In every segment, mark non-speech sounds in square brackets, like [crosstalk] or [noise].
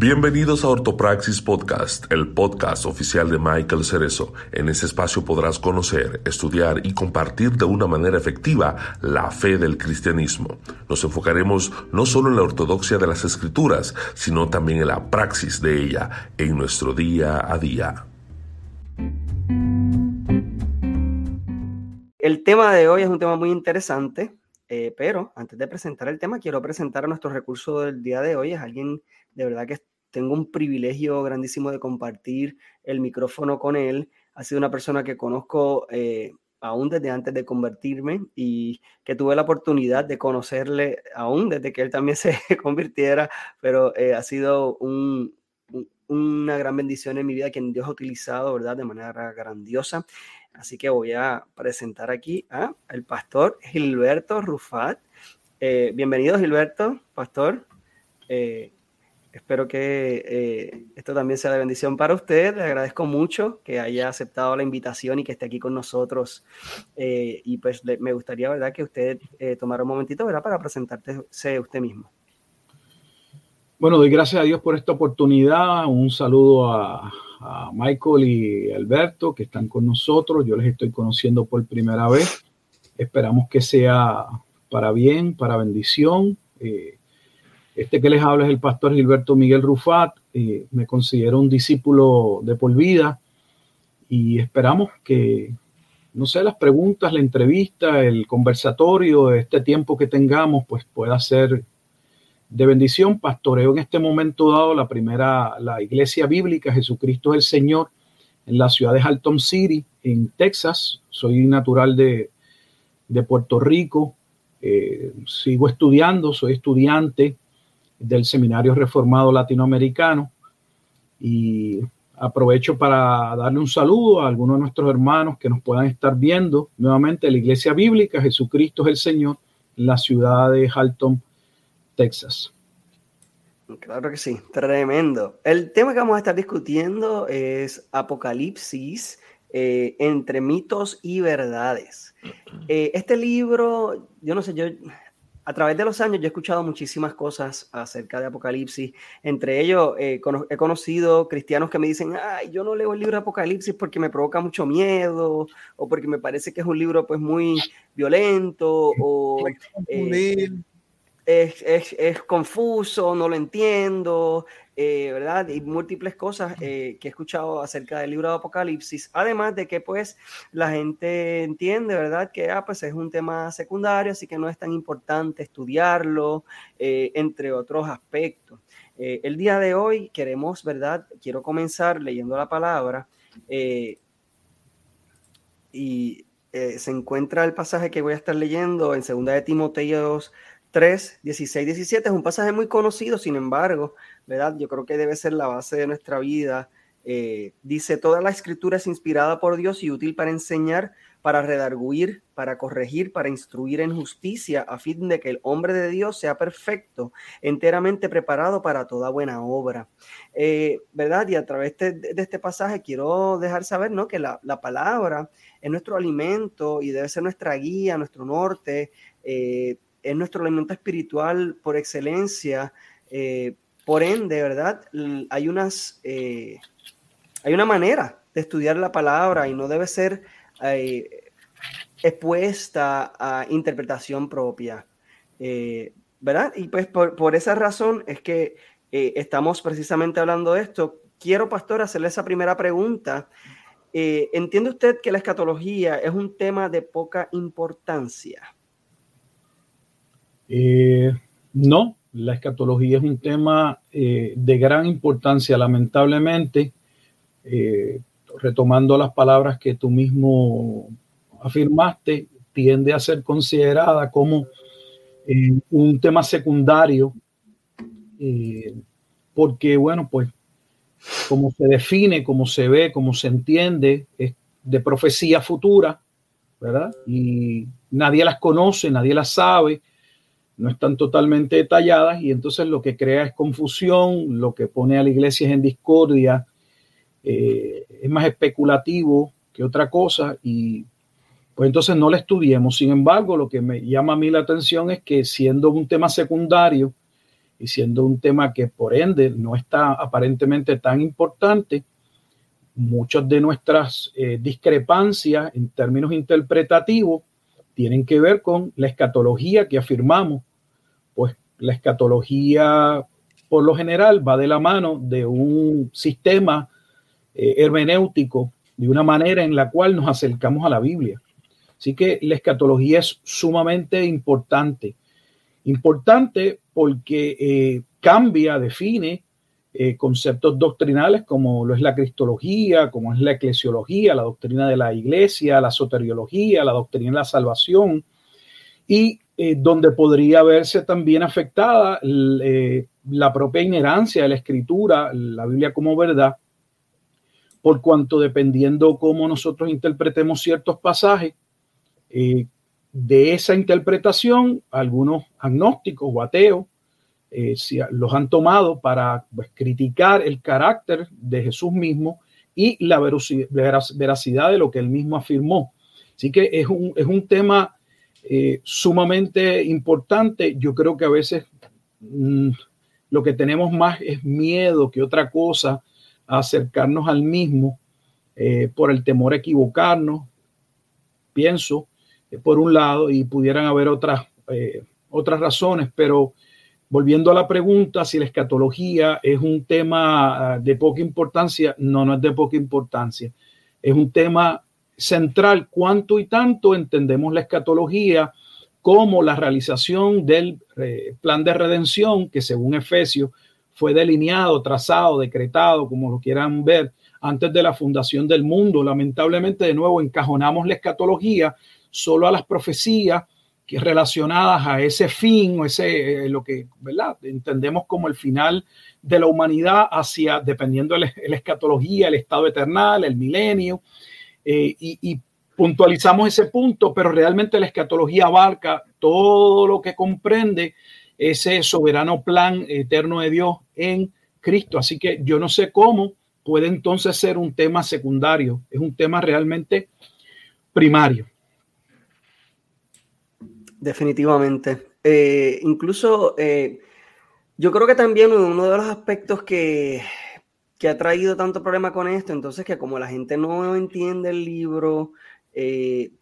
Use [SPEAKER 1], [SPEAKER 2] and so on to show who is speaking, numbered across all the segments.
[SPEAKER 1] Bienvenidos a Ortopraxis Podcast, el podcast oficial de Michael Cerezo. En este espacio podrás conocer, estudiar y compartir de una manera efectiva la fe del cristianismo. Nos enfocaremos no solo en la ortodoxia de las escrituras, sino también en la praxis de ella en nuestro día a día.
[SPEAKER 2] El tema de hoy es un tema muy interesante, eh, pero antes de presentar el tema, quiero presentar a nuestro recurso del día de hoy. Es alguien de verdad que tengo un privilegio grandísimo de compartir el micrófono con él. Ha sido una persona que conozco eh, aún desde antes de convertirme y que tuve la oportunidad de conocerle aún desde que él también [laughs] se convirtiera, pero eh, ha sido una gran bendición en mi vida que Dios ha utilizado, ¿verdad? De manera grandiosa. Así que voy a presentar aquí a el pastor Gilberto Rufat. Eh, bienvenido, Gilberto, pastor. Espero que eh, esto también sea de bendición para usted. Le agradezco mucho que haya aceptado la invitación y que esté aquí con nosotros. Eh, y pues me gustaría, ¿verdad?, que usted eh, tomara un momentito, ¿verdad?, para presentarse usted mismo.
[SPEAKER 3] Bueno, doy gracias a Dios por esta oportunidad. Un saludo a, Michael y Alberto que están con nosotros. Yo les estoy conociendo por primera vez. Esperamos que sea para bien, para bendición. Eh, este que les habla es el pastor Gilberto Miguel Rufat. Eh, me considero un discípulo de por vida y esperamos que, no sé, las preguntas, la entrevista, el conversatorio, este tiempo que tengamos, pues pueda ser de bendición. Pastoreo en este momento dado la primera, la iglesia bíblica Jesucristo es el Señor en la ciudad de Halton City, en Texas. Soy natural de, Puerto Rico. Eh, sigo estudiando, soy estudiante del Seminario Reformado Latinoamericano. Y aprovecho para darle un saludo a algunos de nuestros hermanos que nos puedan estar viendo nuevamente la Iglesia Bíblica Jesucristo es el Señor en la ciudad de Halton, Texas.
[SPEAKER 2] Claro que sí, tremendo. El tema que vamos a estar discutiendo es Apocalipsis eh, entre mitos y verdades. [clears throat] Eh, este libro, yo no sé, yo a través de los años yo he escuchado muchísimas cosas acerca de Apocalipsis. Entre ellos eh, he conocido cristianos que me dicen, ay, yo no leo el libro de Apocalipsis porque me provoca mucho miedo o porque me parece que es un libro pues muy violento o es, confuso, no lo entiendo, eh, ¿verdad? Y múltiples cosas eh, que he escuchado acerca del libro de Apocalipsis, además de que pues la gente entiende, ¿verdad? Que ah, pues es un tema secundario, así que no es tan importante estudiarlo, eh, entre otros aspectos. el día de hoy queremos, ¿verdad? Quiero comenzar leyendo la palabra y se encuentra el pasaje que voy a estar leyendo en segunda de Timoteo 3, 16, 17 es un pasaje muy conocido, sin embargo, ¿verdad? Yo creo que debe ser la base de nuestra vida. Eh, dice, toda la escritura es inspirada por Dios y útil para enseñar, para redarguir, para corregir, para instruir en justicia, a fin de que el hombre de Dios sea perfecto, enteramente preparado para toda buena obra. Eh, ¿Verdad? Y a través de, este pasaje quiero dejar saber, ¿no? Que la, la, palabra es nuestro alimento y debe ser nuestra guía, nuestro norte. Eh, es nuestro alimento espiritual por excelencia. Eh, por ende, ¿verdad? Hay unas, eh, hay una manera de estudiar la palabra y no debe ser eh, expuesta a interpretación propia, ¿verdad? Y pues por, esa razón es que estamos precisamente hablando de esto. Quiero, pastor, hacerle esa primera pregunta. ¿Entiende usted que la escatología es un tema de poca importancia?
[SPEAKER 3] Eh, no, la escatología es un tema eh, de gran importancia, lamentablemente, eh, retomando las palabras que tú mismo afirmaste, tiende a ser considerada como un tema secundario, porque, bueno, pues, como se define, como se ve, como se entiende, es de profecía futura, ¿verdad? Y nadie las conoce, nadie las sabe, no están totalmente detalladas y entonces lo que crea es confusión, lo que pone a la iglesia en discordia, eh, es más especulativo que otra cosa y pues entonces no la estudiemos. Sin embargo, lo que me llama a mí la atención es que siendo un tema secundario y siendo un tema que por ende no está aparentemente tan importante, muchas de nuestras eh, discrepancias en términos interpretativos tienen que ver con la escatología que afirmamos. La escatología por lo general va de la mano de un sistema eh, hermenéutico, de una manera en la cual nos acercamos a la Biblia. Así que la escatología es sumamente importante. Importante porque eh, cambia, define eh, conceptos doctrinales como lo es la cristología, como es la eclesiología, la doctrina de la iglesia, la soteriología, la doctrina de la salvación, y eh, donde podría verse también afectada eh, la propia inherancia de la escritura, la Biblia como verdad, por cuanto dependiendo cómo nosotros interpretemos ciertos pasajes, de esa interpretación, algunos agnósticos o ateos eh, los han tomado para pues, criticar el carácter de Jesús mismo y la veracidad de lo que él mismo afirmó. Así que es un, es un tema eh, sumamente importante. Yo creo que a veces mm, lo que tenemos más es miedo que otra cosa a acercarnos al mismo eh, por el temor a equivocarnos, pienso, por un lado, y pudieran haber otras, otras razones, pero volviendo a la pregunta, si la escatología es un tema ah, de poca importancia, no, no es de poca importancia. Es un tema central. ¿Cuánto y tanto entendemos la escatología como la realización del eh, plan de redención que según Efesios fue delineado, trazado, decretado, como lo quieran ver, antes de la fundación del mundo? Lamentablemente, de nuevo, encajonamos la escatología solo a las profecías relacionadas a ese fin o ese, eh, lo que, ¿verdad? Entendemos como el final de la humanidad hacia, dependiendo de la, escatología, el estado eternal, el milenio, eh, y, puntualizamos ese punto, pero realmente la escatología abarca todo lo que comprende ese soberano plan eterno de Dios en Cristo. Así que yo no sé cómo puede entonces ser un tema secundario, es un tema realmente primario.
[SPEAKER 2] Definitivamente. Eh, incluso eh, yo creo que también uno de los aspectos que, ha traído tanto problema con esto, entonces que como la gente no entiende el libro, eh,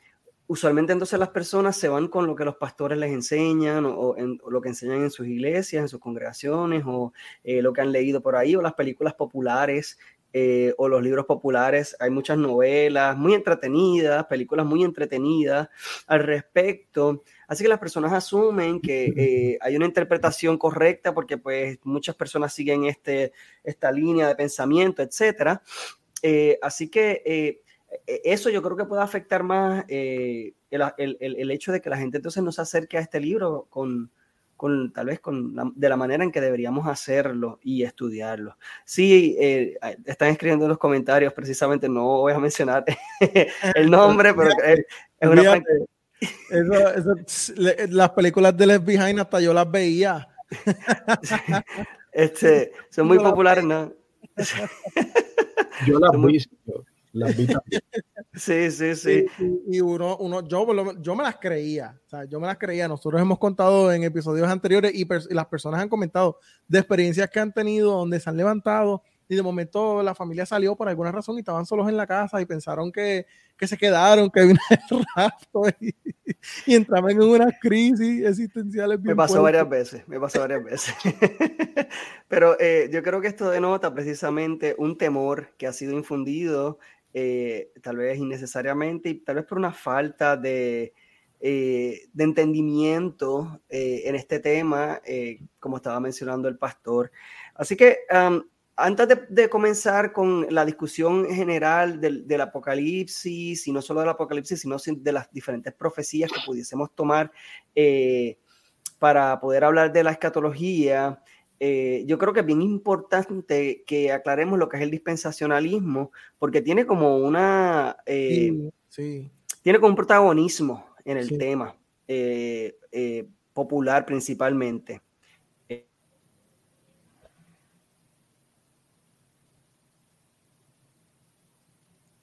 [SPEAKER 2] usualmente entonces las personas se van con lo que los pastores les enseñan o, lo que enseñan en sus iglesias, en sus congregaciones o lo que han leído por ahí o las películas populares eh, o los libros populares. Hay muchas novelas muy entretenidas, películas muy entretenidas al respecto. Así que las personas asumen que [laughs] eh, hay una interpretación correcta porque pues muchas personas siguen este, esta línea de pensamiento, etc. Eh, así que e, eso yo creo que puede afectar más el, el, hecho de que la gente entonces no se acerque a este libro con, con tal vez con de la manera en que deberíamos hacerlo y estudiarlo. Sí, eh, están escribiendo en los comentarios, precisamente no voy a mencionar [laughs] el nombre, pero [laughs] es, una...
[SPEAKER 4] las películas de Left Behind hasta yo las veía.
[SPEAKER 2] este, son muy populares, ¿no?
[SPEAKER 3] yo las [laughs] vi. [laughs]
[SPEAKER 2] Sí, sí, sí.
[SPEAKER 4] Y, uno, uno yo, yo me las creía, o sea, yo me las creía. Nosotros hemos contado en episodios anteriores y, las personas han comentado de experiencias que han tenido donde se han levantado y de momento la familia salió por alguna razón y estaban solos en la casa y pensaron que, que se quedaron, que vino el rato y, y, entraban en una crisis existenciales.
[SPEAKER 2] me pasó varias veces, me pasó varias veces. [laughs] Pero eh, yo creo que esto denota precisamente un temor que ha sido infundido eh, tal vez innecesariamente y tal vez por una falta de, eh, de entendimiento eh, en este tema, como estaba mencionando el pastor. Así que antes de, comenzar con la discusión general del, del, Apocalipsis, y no solo del Apocalipsis, sino de las diferentes profecías que pudiésemos tomar para poder hablar de la escatología, eh, yo creo que es bien importante que aclaremos lo que es el dispensacionalismo, porque tiene como una... Eh, tiene como un protagonismo en el tema, eh, popular principalmente.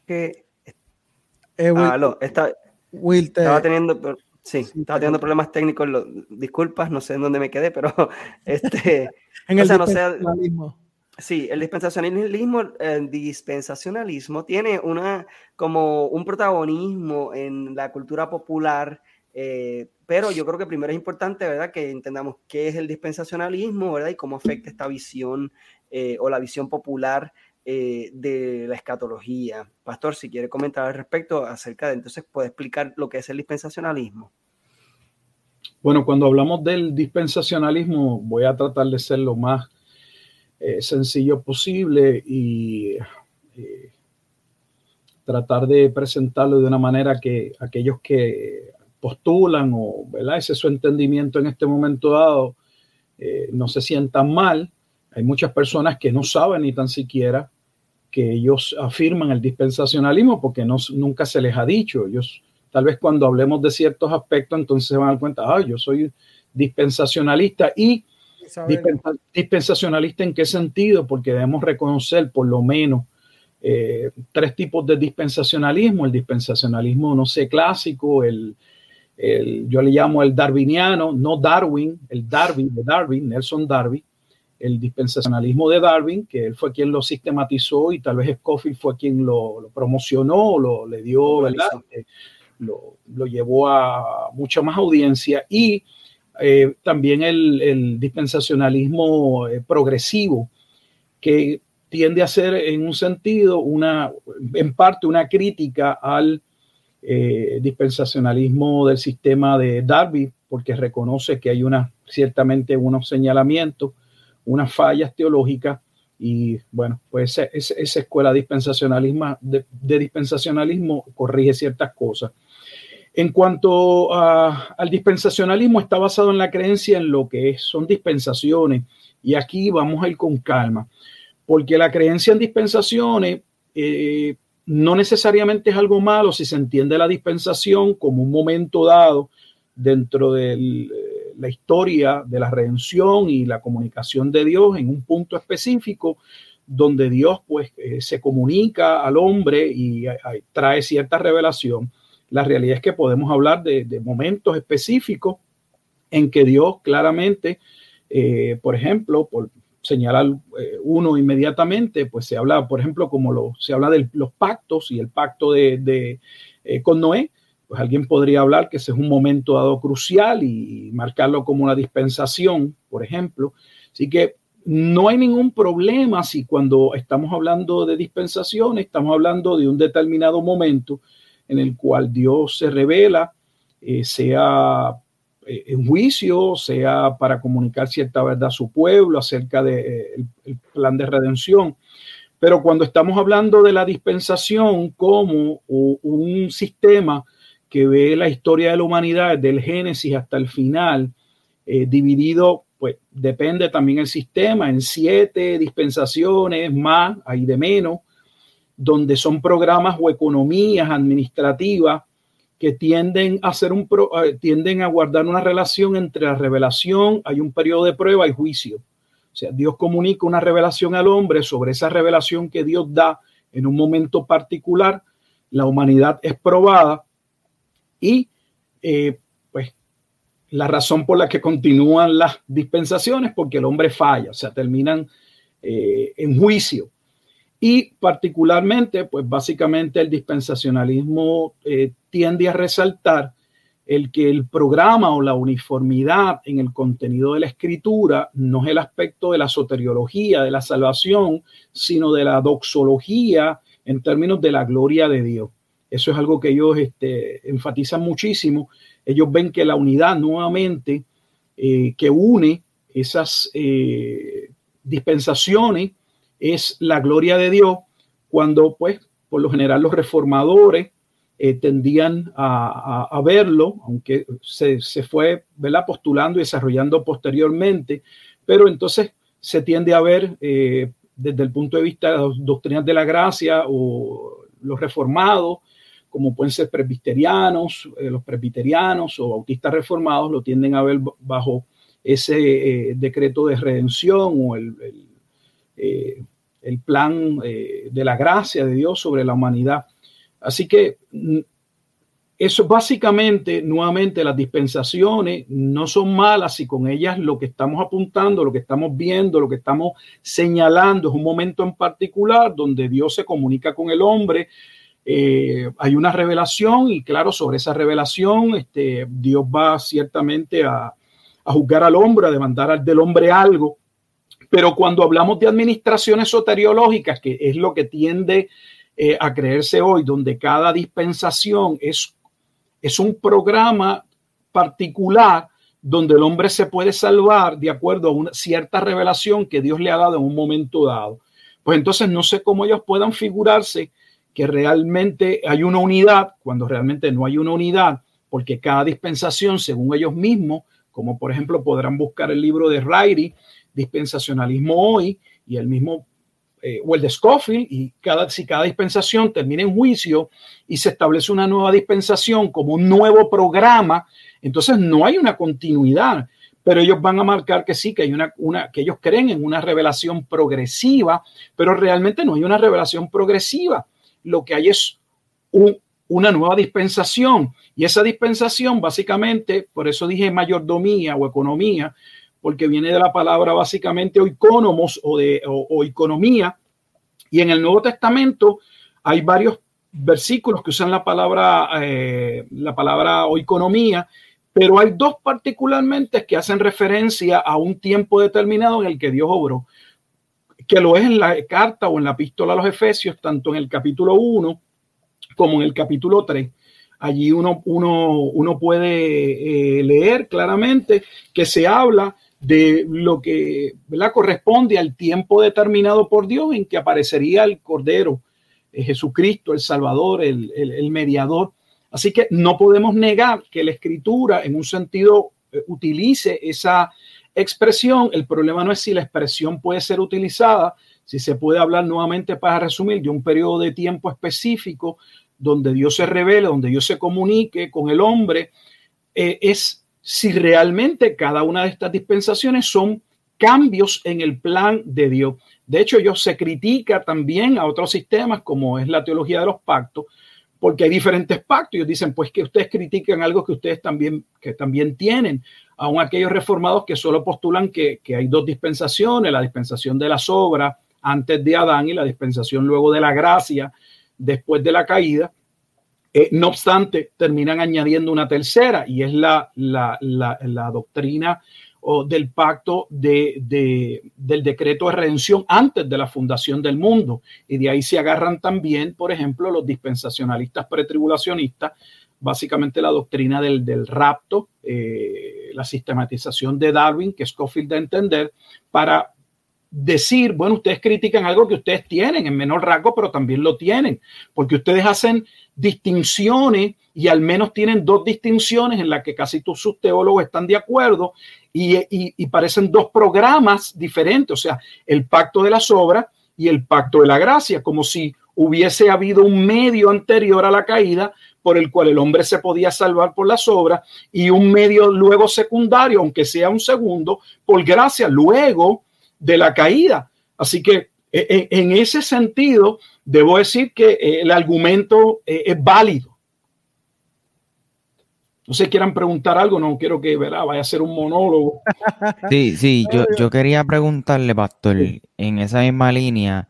[SPEAKER 2] Que, ah, está, estaba teniendo Sí, estaba teniendo problemas técnicos, disculpas, no sé en dónde me quedé, pero [laughs] este, [laughs]
[SPEAKER 4] en el
[SPEAKER 2] Sí, el dispensacionalismo, el dispensacionalismo tiene una, como un protagonismo en la cultura popular, eh, pero yo creo que primero es importante, ¿verdad?, que entendamos qué es el dispensacionalismo, ¿verdad?, y cómo afecta esta visión eh, o la visión popular eh, de la escatología. Pastor, si quiere comentar al respecto acerca de, entonces, puede explicar lo que es el dispensacionalismo.
[SPEAKER 3] Bueno, cuando hablamos del dispensacionalismo, voy a tratar de ser lo más eh, sencillo posible y eh, tratar de presentarlo de una manera que aquellos que postulan o ¿verdad? ese es su entendimiento en este momento dado no se sientan mal. Hay muchas personas que no saben ni tan siquiera que ellos afirman el dispensacionalismo porque no, nunca se les ha dicho. Ellos, tal vez cuando hablemos de ciertos aspectos, entonces se van a dar cuenta, ah, yo soy dispensacionalista y dispensacionalista en qué sentido? Porque debemos reconocer por lo menos eh, tres tipos de dispensacionalismo. El dispensacionalismo, no sé, clásico, el, yo le llamo el darwiniano, no Darwin, el Darwin de Darwin, Nelson Darwin, el dispensacionalismo de Darwin, que él fue quien lo sistematizó y tal vez Scofield fue quien lo, promocionó, lo le dio, ¿verdad? Eh, lo, lo, llevó a mucha más audiencia y eh, también el, dispensacionalismo eh, progresivo, que tiende a ser en un sentido, una, en parte, una crítica al eh, dispensacionalismo del sistema de Darby, porque reconoce que hay una, ciertamente unos señalamientos, unas fallas teológicas, y bueno, pues esa, escuela dispensacionalismo, de dispensacionalismo corrige ciertas cosas. En cuanto al dispensacionalismo, está basado en la creencia en lo que son dispensaciones. Y aquí vamos a ir con calma, porque la creencia en dispensaciones eh, no necesariamente es algo malo si se entiende la dispensación como un momento dado dentro de eh, la historia de la redención y la comunicación de Dios en un punto específico donde Dios pues eh, se comunica al hombre y trae cierta revelación la realidad es que podemos hablar de, momentos específicos en que Dios claramente, eh, por ejemplo, por señalar eh, uno inmediatamente, pues se habla, por ejemplo, como lo, se habla de los pactos y el pacto de, eh, con Noé, pues alguien podría hablar que ese es un momento dado crucial y marcarlo como una dispensación, por ejemplo. Así que no hay ningún problema si cuando estamos hablando de dispensación, estamos hablando de un determinado momento en el cual Dios se revela, eh, sea eh, en juicio, sea para comunicar cierta verdad a su pueblo acerca del de, eh, plan de redención. Pero cuando estamos hablando de la dispensación como un sistema que ve la historia de la humanidad desde el Génesis hasta el final, dividido, pues depende también el sistema en siete dispensaciones más, hay de menos, donde son programas o economías administrativas que tienden a ser un eh, tienden a guardar una relación entre la revelación, hay un periodo de prueba y juicio. O sea, Dios comunica una revelación al hombre sobre esa revelación que Dios da en un momento particular. La humanidad es probada y eh, pues la razón por la que continúan las dispensaciones porque el hombre falla, o sea, terminan eh, en juicio. Y particularmente, pues básicamente el dispensacionalismo eh, tiende a resaltar el que el programa o la uniformidad en el contenido de la escritura no es el aspecto de la soteriología, de la salvación, sino de la doxología en términos de la gloria de Dios. Eso es algo que ellos este, enfatizan muchísimo. Ellos ven que la unidad nuevamente eh, que une esas eh, dispensaciones es la gloria de Dios cuando, pues, por lo general los reformadores eh, tendían a, verlo, aunque se, fue ¿verdad? postulando y desarrollando posteriormente, pero entonces se tiende a ver desde el punto de vista de las doctrinas de la gracia o los reformados, como pueden ser presbiterianos, eh, los presbiterianos o bautistas reformados, lo tienden a ver bajo ese decreto de redención o el eh, el plan eh, de la gracia de Dios sobre la humanidad. Así que mm, eso básicamente, nuevamente, las dispensaciones no son malas y con ellas lo que estamos apuntando, lo que estamos viendo, lo que estamos señalando es un momento en particular donde Dios se comunica con el hombre. Eh, hay una revelación y claro, sobre esa revelación, este, Dios va ciertamente a, a juzgar al hombre, a demandar del hombre algo. Pero cuando hablamos de administraciones soteriológicas, que es lo que tiende eh, a creerse hoy, donde cada dispensación es es un programa particular donde el hombre se puede salvar de acuerdo a una cierta revelación que Dios le ha dado en un momento dado. Pues entonces no sé cómo ellos puedan figurarse que realmente hay una unidad cuando realmente no hay una unidad, porque cada dispensación, según ellos mismos, como por ejemplo podrán buscar el libro de Riley, Dispensacionalismo Hoy, y el mismo eh, o el de Scofield, y cada, si cada dispensación termina en juicio y se establece una nueva dispensación como un nuevo programa, entonces no hay una continuidad. Pero ellos van a marcar que sí, que hay una, una que ellos creen en una revelación progresiva, pero realmente no hay una revelación progresiva. Lo que hay es una nueva dispensación. Y esa dispensación, básicamente, por eso dije mayordomía o economía, porque viene de la palabra básicamente oikonomos o de o, economía. Y en el Nuevo Testamento hay varios versículos que usan la palabra, eh, la palabra oikonomía, pero hay dos particularmente que hacen referencia a un tiempo determinado en el que Dios obró, que lo es en la carta o en la epístola a los Efesios, tanto en el capítulo 1 como en el capítulo 3. Allí uno, uno, uno puede eh, leer claramente que se habla de lo que ¿verdad? corresponde al tiempo determinado por Dios en que aparecería el Cordero, eh, Jesucristo, el Salvador, el, el, mediador. Así que no podemos negar que la escritura en un sentido eh, utilice esa expresión. El problema no es si la expresión puede ser utilizada, si se puede hablar nuevamente para resumir de un periodo de tiempo específico donde Dios se revele, donde Dios se comunique con el hombre, eh, es si realmente cada una de estas dispensaciones son cambios en el plan de Dios. De hecho, ellos se critica también a otros sistemas como es la teología de los pactos, porque hay diferentes pactos. Ellos dicen, pues que ustedes critican algo que ustedes también, que también tienen. Aún aquellos reformados que solo postulan que, que hay dos dispensaciones, la dispensación de las obras antes de Adán y la dispensación luego de la gracia después de la caída. Eh, no obstante, terminan añadiendo una tercera y es la, la, la, doctrina o del pacto de, de, del decreto de redención antes de la fundación del mundo. Y de ahí se agarran también, por ejemplo, los dispensacionalistas pretribulacionistas, básicamente la doctrina del, del rapto, eh, la sistematización de Darwin, que Scofield de entender, para decir, bueno, ustedes critican algo que ustedes tienen en menor rango, pero también lo tienen, porque ustedes hacen distinciones y al menos tienen dos distinciones en las que casi todos sus teólogos están de acuerdo y, y, parecen dos programas diferentes, o sea, el pacto de las obras y el pacto de la gracia, como si hubiese habido un medio anterior a la caída por el cual el hombre se podía salvar por las obras y un medio luego secundario, aunque sea un segundo, por gracia, luego de la caída. Así que e, e, en ese sentido, debo decir que eh, el argumento eh, es válido. No sé, quieran preguntar algo, no quiero que vaya a ser un monólogo. [laughs]
[SPEAKER 5] Sí, sí, yo, yo quería preguntarle, Pastor, en esa misma línea,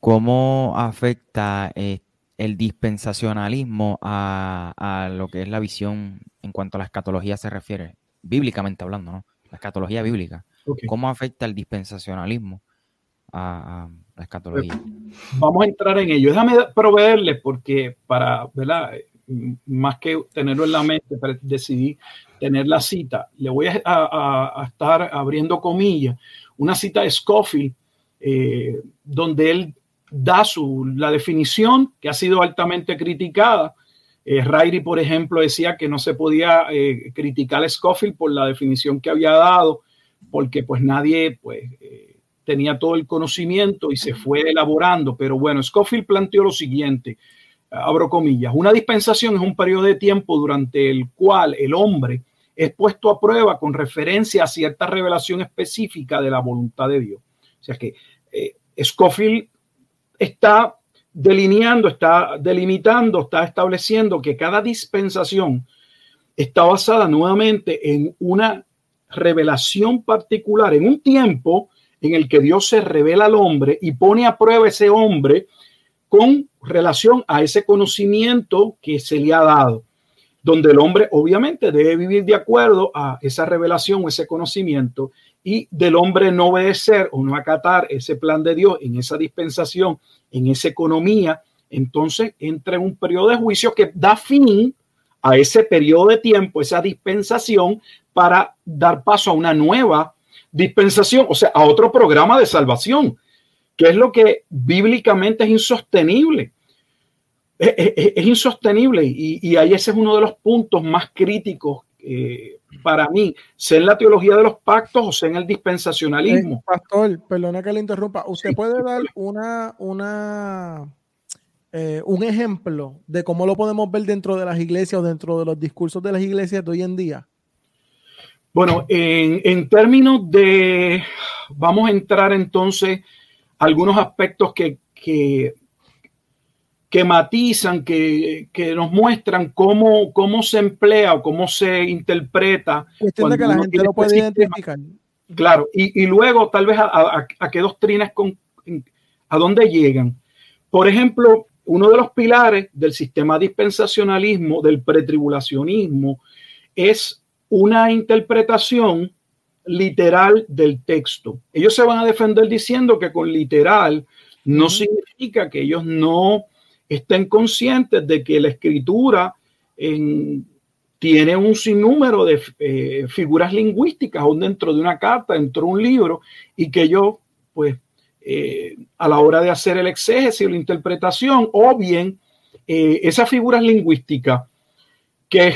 [SPEAKER 5] ¿cómo afecta eh, el dispensacionalismo a, a, lo que es la visión en cuanto a la escatología se refiere, bíblicamente hablando, ¿no? La escatología bíblica. ¿Cómo afecta el dispensacionalismo a, la escatología?
[SPEAKER 3] Vamos a entrar en ello. Déjame proveerles porque para, ¿verdad? Más que tenerlo en la mente, decidí tener la cita. Le voy a, estar abriendo comillas. Una cita de Scofield, eh, donde él da su, la definición que ha sido altamente criticada. Eh, por ejemplo, decía que no se podía eh, criticar a Scofield por la definición que había dado porque pues nadie pues eh, tenía todo el conocimiento y se fue elaborando. Pero bueno, Scofield planteó lo siguiente, abro comillas, una dispensación es un periodo de tiempo durante el cual el hombre es puesto a prueba con referencia a cierta revelación específica de la voluntad de Dios. O sea que eh, Scofield está delineando, está delimitando, está estableciendo que cada dispensación está basada nuevamente en una revelación particular, en un tiempo en el que Dios se revela al hombre y pone a prueba ese hombre con relación a ese conocimiento que se le ha dado, donde el hombre obviamente debe vivir de acuerdo a esa revelación o ese conocimiento y del hombre no obedecer o no acatar ese plan de Dios en esa dispensación, en esa economía, entonces entra en un periodo de juicio que da fin a ese periodo de tiempo, esa dispensación, para dar paso a una nueva dispensación, o sea, a otro programa de salvación, que es lo que bíblicamente es insostenible. Es, insostenible y, ahí ese es uno de los puntos más críticos eh, para mí, sea en la teología de los pactos o sea en el dispensacionalismo.
[SPEAKER 4] Eh, pastor, perdona que le interrumpa. ¿Usted puede dar una, una, eh, un ejemplo de cómo lo podemos ver dentro de las iglesias o dentro de los discursos de las iglesias de hoy en día?
[SPEAKER 3] Bueno, en, en términos de, vamos a entrar entonces algunos aspectos que, que, que matizan, que, que, nos muestran cómo, cómo se emplea o cómo se interpreta.
[SPEAKER 4] Cuestión de que la gente lo puede identificar.
[SPEAKER 3] Claro, y, y, luego tal vez a, a, a qué doctrinas, con, a dónde llegan. Por ejemplo, uno de los pilares del sistema dispensacionalismo, del pretribulacionismo, es una interpretación literal del texto. Ellos se van a defender diciendo que con literal no significa que ellos no estén conscientes de que la escritura tiene un sinnúmero de eh, figuras lingüísticas dentro de una carta, dentro de un libro, y que ellos, pues, eh, a la hora de hacer el exégesis o la interpretación, o bien eh, esas figuras lingüísticas que,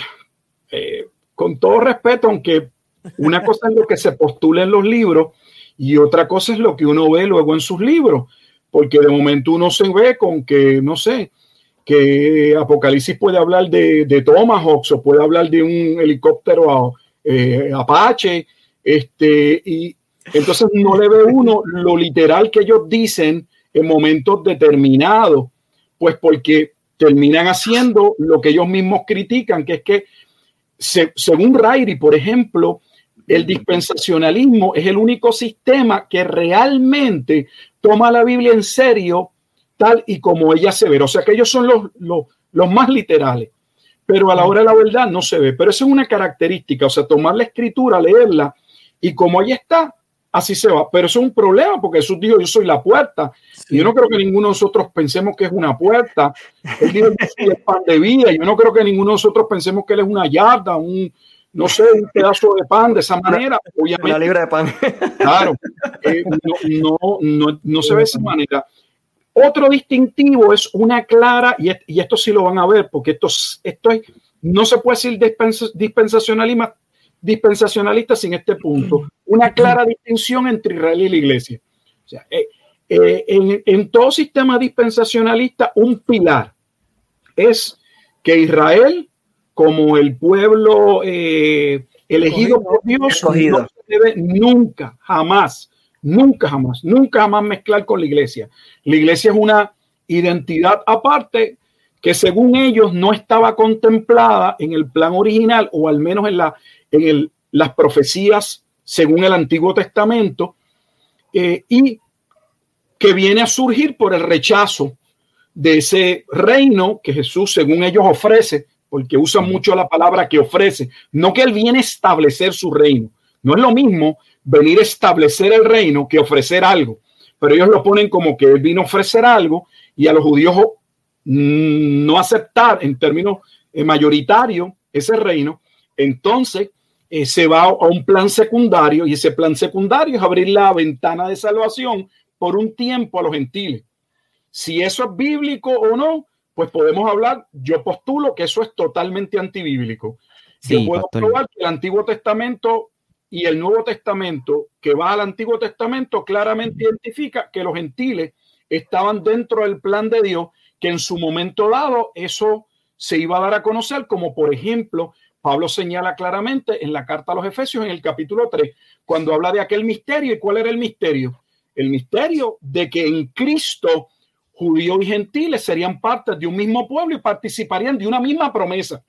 [SPEAKER 3] con todo respeto, aunque una cosa es lo que se postula en los libros y otra cosa es lo que uno ve luego en sus libros, porque de momento uno se ve con que, no sé, que Apocalipsis puede hablar de, de Tomahawks o puede hablar de un helicóptero eh, Apache, este, y entonces no le ve uno lo literal que ellos dicen en momentos determinados, pues porque terminan haciendo lo que ellos mismos critican, que es que según Rairi, por ejemplo, el dispensacionalismo es el único sistema que realmente toma la Biblia en serio tal y como ella se ve. O sea que ellos son los, los, más literales, pero a la hora de la verdad no se ve. Pero eso es una característica, o sea, tomar la escritura, leerla y como ahí está, así se va. Pero eso es un problema porque Jesús dijo, yo soy la puerta. Y yo no creo que ninguno de nosotros pensemos que es una puerta. Él dijo, yo el pan de vida. Yo no creo que ninguno de nosotros pensemos que él es una yarda, un, no sé, un pedazo de pan de esa manera.
[SPEAKER 2] Obviamente, una libra de pan.
[SPEAKER 3] Claro, eh, no, no, no, se ve de esa manera. Otro distintivo es una clara, y, y, esto sí lo van a ver, porque esto, esto es, no se puede decir dispensacionalista, dispensacionalista sin este punto. Una clara distinción entre Israel y la iglesia. O sea, eh, eh, en, en todo sistema dispensacionalista, un pilar es que Israel como el pueblo eh, elegido por Dios, no se debe nunca, jamás, nunca, jamás, nunca jamás mezclar con la iglesia. La iglesia es una identidad aparte que según ellos no estaba contemplada en el plan original o al menos en, la, en el, las profecías según el Antiguo Testamento eh, y que viene a surgir por el rechazo de ese reino que Jesús, según ellos, ofrece porque usan mucho la palabra que ofrece, no que él viene a establecer su reino. No es lo mismo venir a establecer el reino que ofrecer algo, pero ellos lo ponen como que él vino a ofrecer algo y a los judíos mm, no aceptar en términos eh, mayoritarios ese reino, entonces eh, se va a un plan secundario y ese plan secundario es abrir la ventana de salvación por un tiempo a los gentiles. Si eso es bíblico o no, pues podemos hablar, yo postulo que eso es totalmente antibíblico. yo puedo probar que el Antiguo Testamento y el Nuevo Testamento, que va al Antiguo Testamento, claramente identifica que los gentiles estaban dentro del plan de Dios, que en su momento dado eso se iba a dar a conocer, como por ejemplo, Pablo señala claramente en la carta a los Efesios en el capítulo 3, cuando habla de aquel misterio. ¿Y cuál era el misterio? El misterio de que en Cristo judíos y gentiles serían parte de un mismo pueblo y participarían de una misma promesa,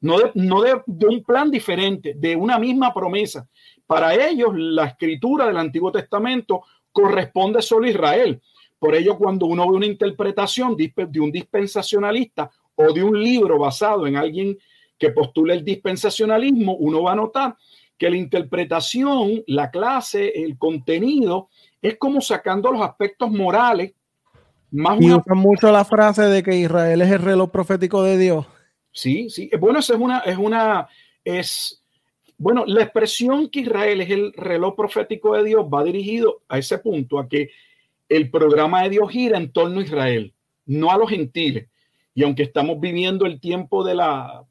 [SPEAKER 3] no de, de, un plan diferente, de una misma promesa. Para ellos, la escritura del Antiguo Testamento corresponde solo a Israel. Por ello, cuando uno ve una interpretación de un dispensacionalista o de un libro basado en alguien que postula el dispensacionalismo, uno va a notar que la interpretación, la clase, el contenido, es como sacando los aspectos morales.
[SPEAKER 4] Más y usan mucho la frase de que Israel es el reloj profético de Dios.
[SPEAKER 3] Sí, sí. Bueno, esa es una, es una, es, bueno, la expresión que Israel es el reloj profético de Dios va dirigido a ese punto, a que el programa de Dios gira en torno a Israel, no a los gentiles. Y aunque estamos viviendo el tiempo de la,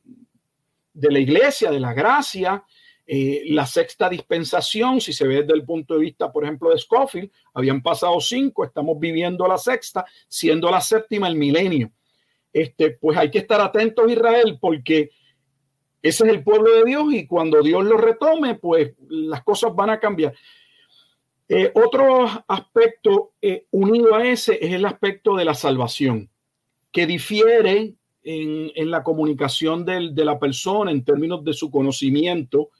[SPEAKER 3] de la iglesia, de la gracia, eh, la sexta dispensación, si se ve desde el punto de vista, por ejemplo, de Scofield, habían pasado cinco, estamos viviendo la sexta, siendo la séptima el milenio. Este, pues hay que estar atentos Israel porque ese es el pueblo de Dios y cuando Dios lo retome, pues las cosas van a cambiar. Eh, otro aspecto eh, unido a ese es el aspecto de la salvación, que difiere en, en la comunicación del, de la persona en términos de su conocimiento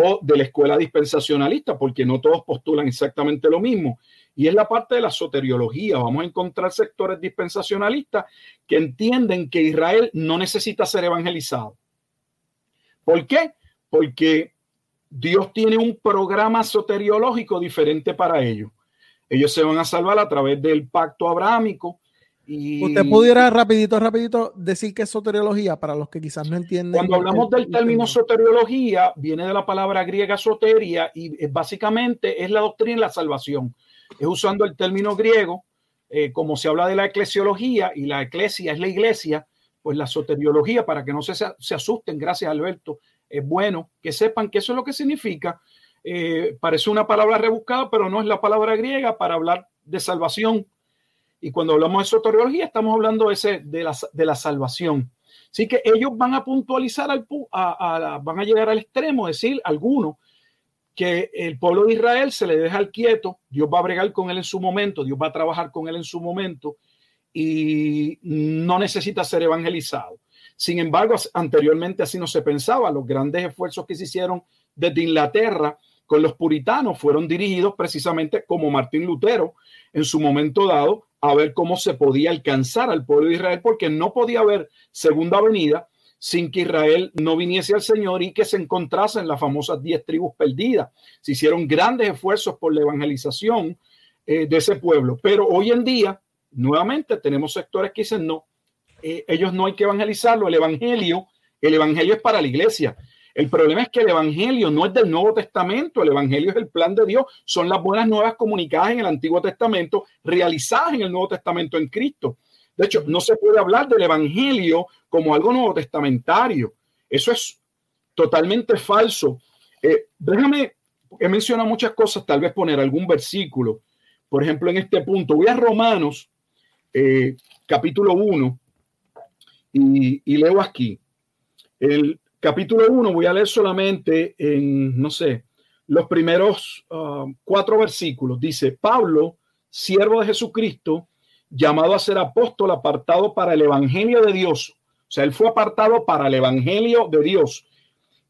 [SPEAKER 3] o de la escuela dispensacionalista, porque no todos postulan exactamente lo mismo. Y es la parte de la soteriología. Vamos a encontrar sectores dispensacionalistas que entienden que Israel no necesita ser evangelizado. ¿Por qué? Porque Dios tiene un programa soteriológico diferente para ellos. Ellos se van a salvar a través del pacto abrámico. Y...
[SPEAKER 4] Usted pudiera rapidito, rapidito decir que es soteriología para los que quizás no entienden.
[SPEAKER 3] Cuando hablamos del término soteriología, viene de la palabra griega soteria y básicamente es la doctrina de la salvación. Es usando el término griego, eh, como se habla de la eclesiología y la eclesia es la iglesia, pues la soteriología, para que no se, se asusten, gracias Alberto, es bueno que sepan que eso es lo que significa. Eh, parece una palabra rebuscada, pero no es la palabra griega para hablar de salvación. Y cuando hablamos de soteriología, estamos hablando ese, de, la, de la salvación. Así que ellos van a puntualizar, al, van a llegar al extremo, decir algunos, que el pueblo de Israel se le deja quieto, Dios va a bregar con él en su momento, Dios va a trabajar con él en su momento y no necesita ser evangelizado. Sin embargo, anteriormente así no se pensaba. Los grandes esfuerzos que se hicieron desde Inglaterra con los puritanos fueron dirigidos precisamente como Martín Lutero en su momento dado a ver cómo se podía alcanzar al pueblo de Israel, porque no podía haber segunda venida sin que Israel no viniese al Señor y que se encontrase en las famosas diez tribus perdidas. Se hicieron grandes esfuerzos por la evangelización eh, de ese pueblo, pero hoy en día, nuevamente, tenemos sectores que dicen no, eh, ellos no hay que evangelizarlo. El evangelio, el evangelio es para la iglesia. El problema es que el evangelio no es del Nuevo Testamento, el evangelio es el plan de Dios, son las buenas nuevas comunicadas en el Antiguo Testamento, realizadas en el Nuevo Testamento en Cristo. De hecho, no se puede hablar del evangelio como algo nuevo testamentario. Eso es totalmente falso. Eh, déjame, he mencionado muchas cosas, tal vez poner algún versículo. Por ejemplo, en este punto, voy a Romanos, eh, capítulo 1, y, leo aquí. El capítulo 1 voy a leer solamente en, no sé, los primeros ah, cuatro versículos. Dice, Pablo, siervo de Jesucristo, llamado a ser apóstol, apartado para el Evangelio de Dios. O sea, él fue apartado para el Evangelio de Dios,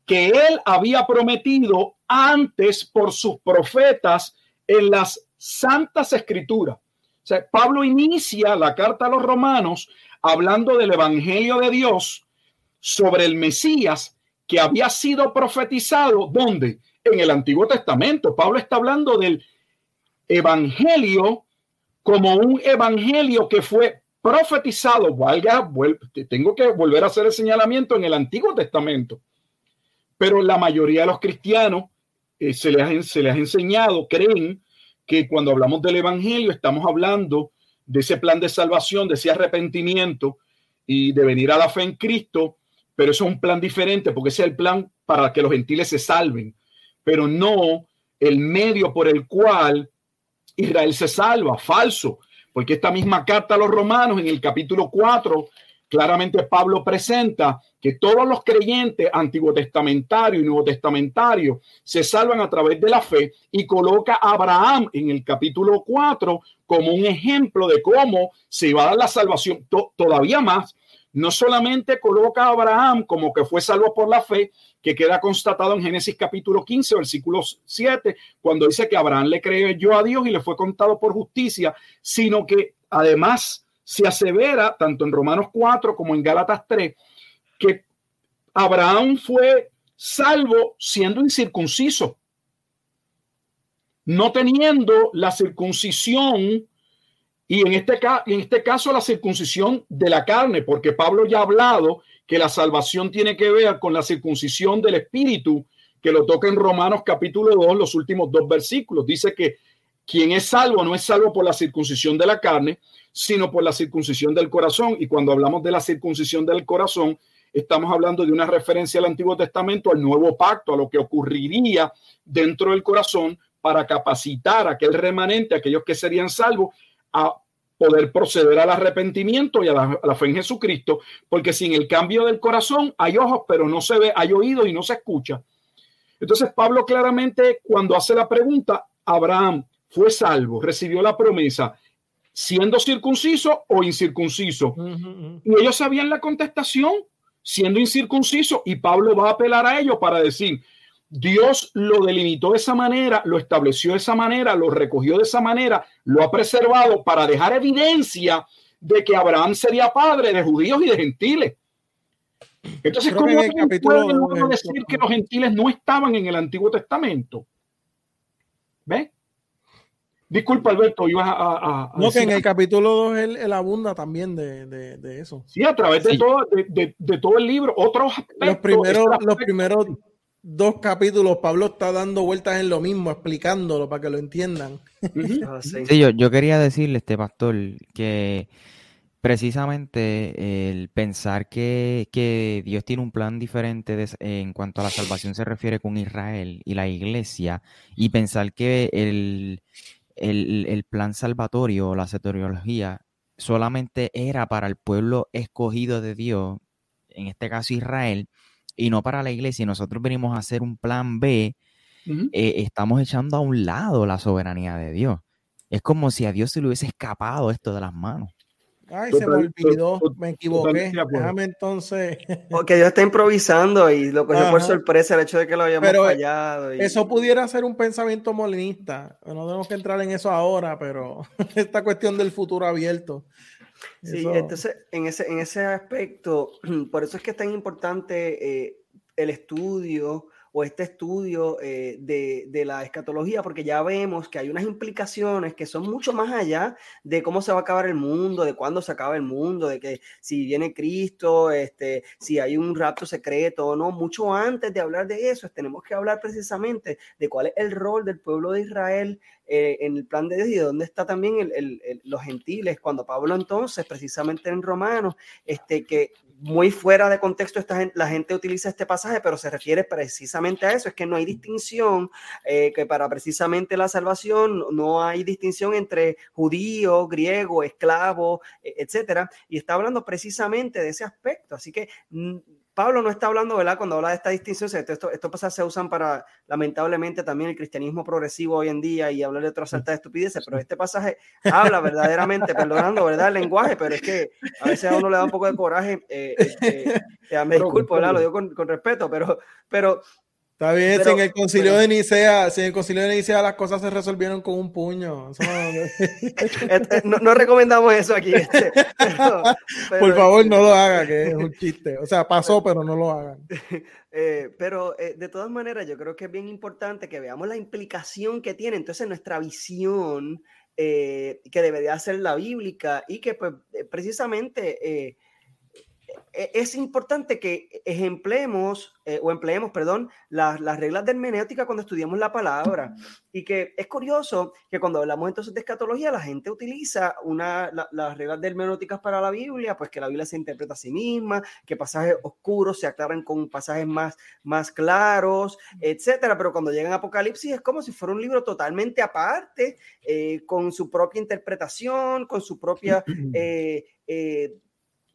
[SPEAKER 3] que él había prometido antes por sus profetas en las santas escrituras. O sea, Pablo inicia la carta a los romanos hablando del Evangelio de Dios sobre el Mesías que había sido profetizado, ¿dónde? En el Antiguo Testamento. Pablo está hablando del Evangelio como un Evangelio que fue profetizado, valga, tengo que volver a hacer el señalamiento en el Antiguo Testamento. Pero la mayoría de los cristianos eh, se, les, se les ha enseñado, creen que cuando hablamos del Evangelio estamos hablando de ese plan de salvación, de ese arrepentimiento y de venir a la fe en Cristo, pero eso es un plan diferente porque ese es el plan para que los gentiles se salven, pero no el medio por el cual Israel se salva, falso, porque esta misma carta a los romanos en el capítulo 4, claramente Pablo presenta que todos los creyentes antiguo testamentario y nuevo testamentario se salvan a través de la fe y coloca a Abraham en el capítulo 4 como un ejemplo de cómo se va a dar la salvación. todavía más, no solamente coloca a Abraham como que fue salvo por la fe, que queda constatado en Génesis capítulo 15, versículo 7, cuando dice que Abraham le creyó a Dios y le fue contado por justicia, sino que además se asevera, tanto en Romanos 4 como en Gálatas 3, que Abraham fue salvo siendo incircunciso, no teniendo la circuncisión y en este, en este caso la circuncisión de la carne, porque Pablo ya ha hablado que la salvación tiene que ver con la circuncisión del espíritu, que lo toca en Romanos capítulo 2, los últimos dos versículos. Dice que quien es salvo no es salvo por la circuncisión de la carne, sino por la circuncisión del corazón. Y cuando hablamos de la circuncisión del corazón, estamos hablando de una referencia al Antiguo Testamento, al nuevo pacto, a lo que ocurriría dentro del corazón para capacitar a aquel remanente, aquellos que serían salvos, a poder proceder al arrepentimiento y a la, fe en Jesucristo, porque sin el cambio del corazón hay ojos, pero no se ve, hay oídos y no se escucha. Entonces Pablo claramente cuando hace la pregunta, Abraham fue salvo, recibió la promesa, siendo circunciso o incircunciso. Y ellos sabían la contestación, siendo incircunciso, y Pablo va a apelar a ellos para decir, Dios lo delimitó de esa manera, lo estableció de esa manera, lo recogió de esa manera, lo ha preservado para dejar evidencia de que Abraham sería padre de judíos y de gentiles. Entonces, ¿cómo puede decir que los gentiles no estaban en el Antiguo Testamento? ¿Ves? Disculpa, Alberto, ibas a.
[SPEAKER 4] no, que en el capítulo 2 él, abunda también de, eso.
[SPEAKER 3] Sí, a través de, todo, de, todo el libro. Otros
[SPEAKER 4] aspectos. Los primeros, los primeros dos capítulos, Pablo está dando vueltas en lo mismo, explicándolo para que lo entiendan.
[SPEAKER 5] Ah, sí, yo, yo, quería decirle, este pastor, que precisamente el pensar que, que Dios tiene un plan diferente en cuanto a la salvación se refiere con Israel y la iglesia, y pensar que el, el, el plan salvatorio, la soteriología, solamente era para el pueblo escogido de Dios, en este caso Israel, y no para la iglesia, y nosotros venimos a hacer un plan B, eh, estamos echando a un lado la soberanía de Dios. Es como si a Dios se le hubiese escapado esto de las manos.
[SPEAKER 4] Ay, se me olvidó, me equivoqué. Déjame entonces. [laughs]
[SPEAKER 2] Porque Dios está improvisando y lo cogió por sorpresa el hecho de que lo hayamos fallado.
[SPEAKER 4] Eso pudiera ser un pensamiento molinista. No tenemos que entrar en eso ahora, pero [laughs] esta cuestión del futuro abierto.
[SPEAKER 2] Sí, entonces en ese, en ese aspecto, [clears throat] por eso es que es tan importante eh, el estudio o este estudio eh, de, de, la escatología, porque ya vemos que hay unas implicaciones que son mucho más allá de cómo se va a acabar el mundo, de cuándo se acaba el mundo, de que si viene Cristo, este, si hay un rapto secreto o no, mucho antes de hablar de eso, tenemos que hablar precisamente de cuál es el rol del pueblo de Israel eh, en el plan de Dios y de dónde está también el, el, los gentiles, cuando Pablo entonces, precisamente en Romanos, este, que muy fuera de contexto esta la gente utiliza este pasaje, pero se refiere precisamente a eso, es que no hay distinción, eh, que para precisamente la salvación no hay distinción entre judío, griego, esclavo, e, etcétera, y está hablando precisamente de ese aspecto, así que Pablo no está hablando, ¿verdad? Cuando habla de esta distinción, esto, estos pasajes se usan para, lamentablemente, también el cristianismo progresivo hoy en día y hablar de otras altas estupideces, pero este pasaje habla verdaderamente, perdonando, ¿verdad? El lenguaje, pero es que a veces a uno le da un poco de coraje. Eh, eh, eh, me disculpo, ¿verdad? Lo digo con, con respeto, pero, pero
[SPEAKER 4] Está bien, si en el concilio de Nicea, si en el concilio de Nicea las cosas se resolvieron con un puño. [laughs]
[SPEAKER 2] Este, no, recomendamos eso aquí. Este, [laughs]
[SPEAKER 4] Por favor, no lo hagan, que es un chiste. O sea, pasó, pero no lo hagan. [laughs]
[SPEAKER 2] Eh, pero eh, de todas maneras, yo creo que es bien importante que veamos la implicación que tiene entonces nuestra visión, eh, que debería ser la bíblica, y que pues, precisamente e, es importante que ejemplemos eh, o empleemos, perdón, las, reglas de hermenéutica cuando estudiamos la palabra. Y que es curioso que cuando hablamos entonces de escatología, la gente utiliza una, las reglas de hermenéuticas para la Biblia, pues que la Biblia se interpreta a sí misma, que pasajes oscuros se aclaran con pasajes más, más claros, etcétera. Pero cuando llegan a Apocalipsis es como si fuera un libro totalmente aparte, eh, con su propia interpretación, con su propia... [clears throat] Eh,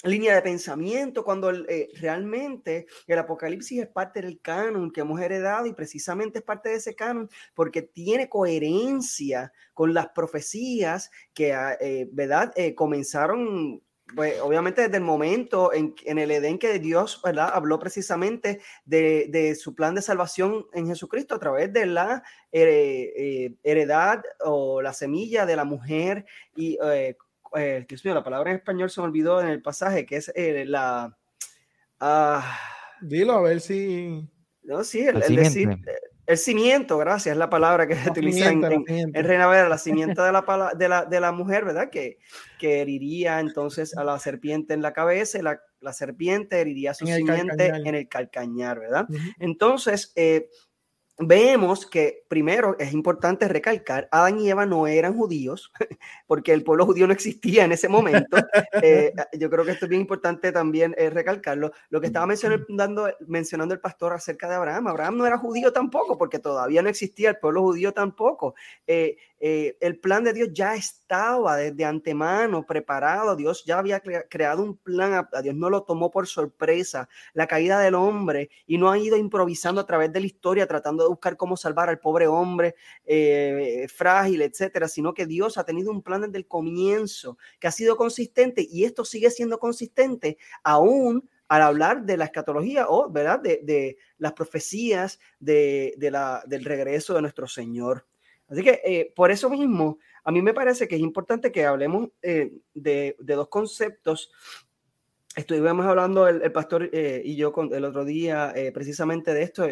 [SPEAKER 2] línea de pensamiento, cuando eh, realmente el Apocalipsis es parte del canon que hemos heredado y precisamente es parte de ese canon porque tiene coherencia con las profecías que, ah, eh, ¿verdad? Eh, comenzaron pues, obviamente desde el momento en, en, el Edén que Dios habló precisamente de, de, su plan de salvación en Jesucristo a través de la heredad o la semilla de la mujer y eh, Dios mío, la palabra en español se me olvidó en el pasaje, que es eh, la...
[SPEAKER 4] Ah, Dilo, a ver si...
[SPEAKER 2] No, sí, el, el, decir, el cimiento, gracias, es la palabra que se utiliza en, en, Reina Vera, la cimiento de la, [laughs] de la, de la mujer, ¿verdad? Que, que heriría entonces a la serpiente en la cabeza, y la, la serpiente heriría a su simiente en el calcañar, ¿verdad? Entonces, eh, vemos que primero es importante recalcar, Adán y Eva no eran judíos, [laughs] porque el pueblo judío no existía en ese momento. Eh, [laughs] yo creo que esto es bien importante también eh, recalcarlo. Lo que estaba mencionando, mencionando el pastor acerca de Abraham, Abraham no era judío tampoco, porque todavía no existía el pueblo judío tampoco. Eh, eh, el plan de Dios ya estaba desde antemano preparado, Dios ya había creado un plan, a Dios no lo tomó por sorpresa, la caída del hombre, y no ha ido improvisando a través de la historia, tratando de buscar cómo salvar al pobre hombre eh, frágil, etcétera, sino que Dios ha tenido un plan desde el comienzo que ha sido consistente y esto sigue siendo consistente aún al hablar de la escatología o, ¿verdad?, de, las profecías de, la, del regreso de nuestro Señor. Así que eh, por eso mismo, a mí me parece que es importante que hablemos eh, de, dos conceptos. Estuvimos hablando el, pastor eh, y yo con, el otro día precisamente de esto.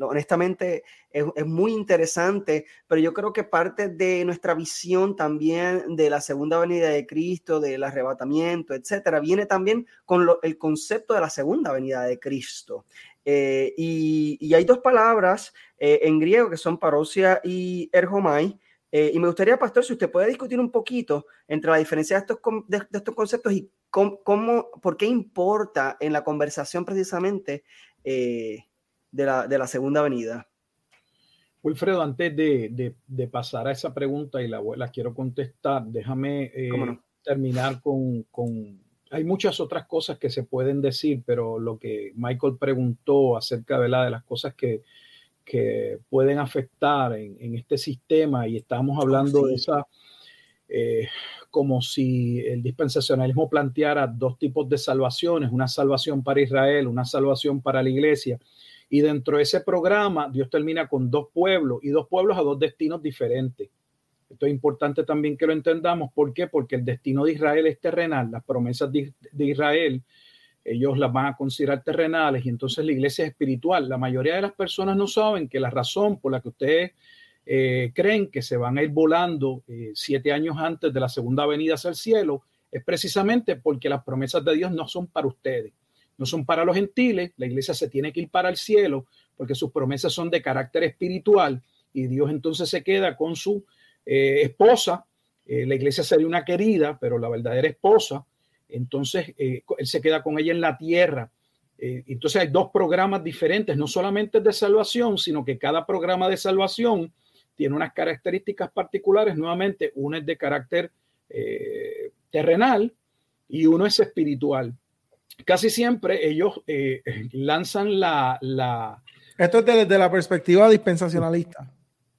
[SPEAKER 2] honestamente es, es, muy interesante, pero yo creo que parte de nuestra visión también de la segunda venida de Cristo, del arrebatamiento, etcétera, viene también con el concepto de la segunda venida de Cristo. Eh, y, hay dos palabras eh, en griego que son parosia y ergomai. Eh, y me gustaría, pastor, si usted puede discutir un poquito entre la diferencia de estos, de, estos conceptos y cómo, por qué importa en la conversación precisamente de la, de, la, segunda venida.
[SPEAKER 3] Wilfredo, antes de, de, pasar a esa pregunta y la, la quiero contestar, déjame terminar con, con hay muchas otras cosas que se pueden decir, pero lo que Michael preguntó acerca de las cosas que, que pueden afectar en, este sistema, y estamos hablando de esa, eh, como si el dispensacionalismo planteara dos tipos de salvaciones, una salvación para Israel, una salvación para la iglesia. Y dentro de ese programa, Dios termina con dos pueblos y dos pueblos a dos destinos diferentes. Esto es importante también que lo entendamos. ¿Por qué? Porque el destino de Israel es terrenal. Las promesas de, Israel, ellos las van a considerar terrenales y entonces la iglesia es espiritual. La mayoría de las personas no saben que la razón por la que ustedes eh, creen que se van a ir volando eh, siete años antes de la segunda venida hacia el cielo es precisamente porque las promesas de Dios no son para ustedes, no son para los gentiles. La iglesia se tiene que ir para el cielo porque sus promesas son de carácter espiritual y Dios entonces se queda con su eh, esposa, eh, la iglesia sería una querida, pero la verdadera esposa, entonces eh, él se queda con ella en la tierra. entonces hay dos programas diferentes, no solamente de salvación, sino que cada programa de salvación tiene unas características particulares. Nuevamente, uno es de carácter terrenal y uno es espiritual. Casi siempre ellos lanzan la, la...
[SPEAKER 4] Esto es desde la perspectiva dispensacionalista.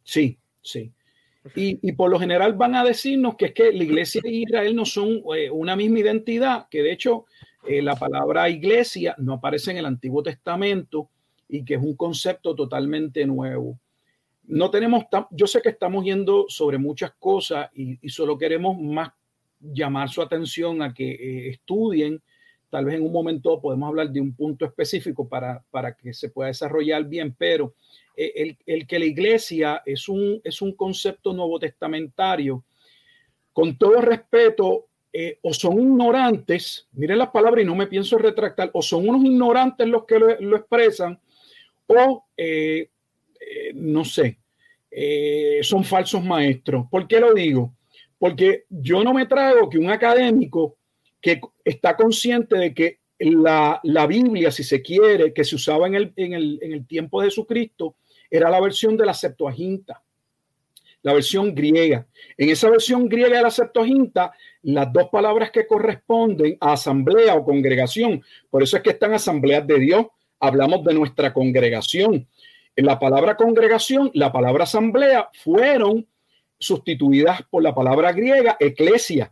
[SPEAKER 3] Sí, sí. Y, por lo general van a decirnos que es que la iglesia y Israel no son eh, una misma identidad, que de hecho eh, la palabra iglesia no aparece en el Antiguo Testamento y que es un concepto totalmente nuevo. No tenemos, yo sé que estamos yendo sobre muchas cosas y, solo queremos más llamar su atención a que eh, estudien. Tal vez en un momento podemos hablar de un punto específico para, para que se pueda desarrollar bien, pero eh, el, que la iglesia es un, es un concepto nuevo testamentario, con todo respeto, eh, o son ignorantes, miren las palabras y no me pienso retractar, o son unos ignorantes los que lo, expresan, o eh, no sé, son falsos maestros. ¿Por qué lo digo? Porque yo no me trago que un académico que está consciente de que la, la Biblia, si se quiere, que se usaba en el, en el, en el tiempo de Jesucristo, era la versión de la Septuaginta. la versión griega. En esa versión griega de la Septuaginta, las dos palabras que corresponden a asamblea o congregación, por eso es que están asambleas de Dios, hablamos de nuestra congregación. En la palabra congregación, la palabra asamblea fueron sustituidas por la palabra griega eclesia.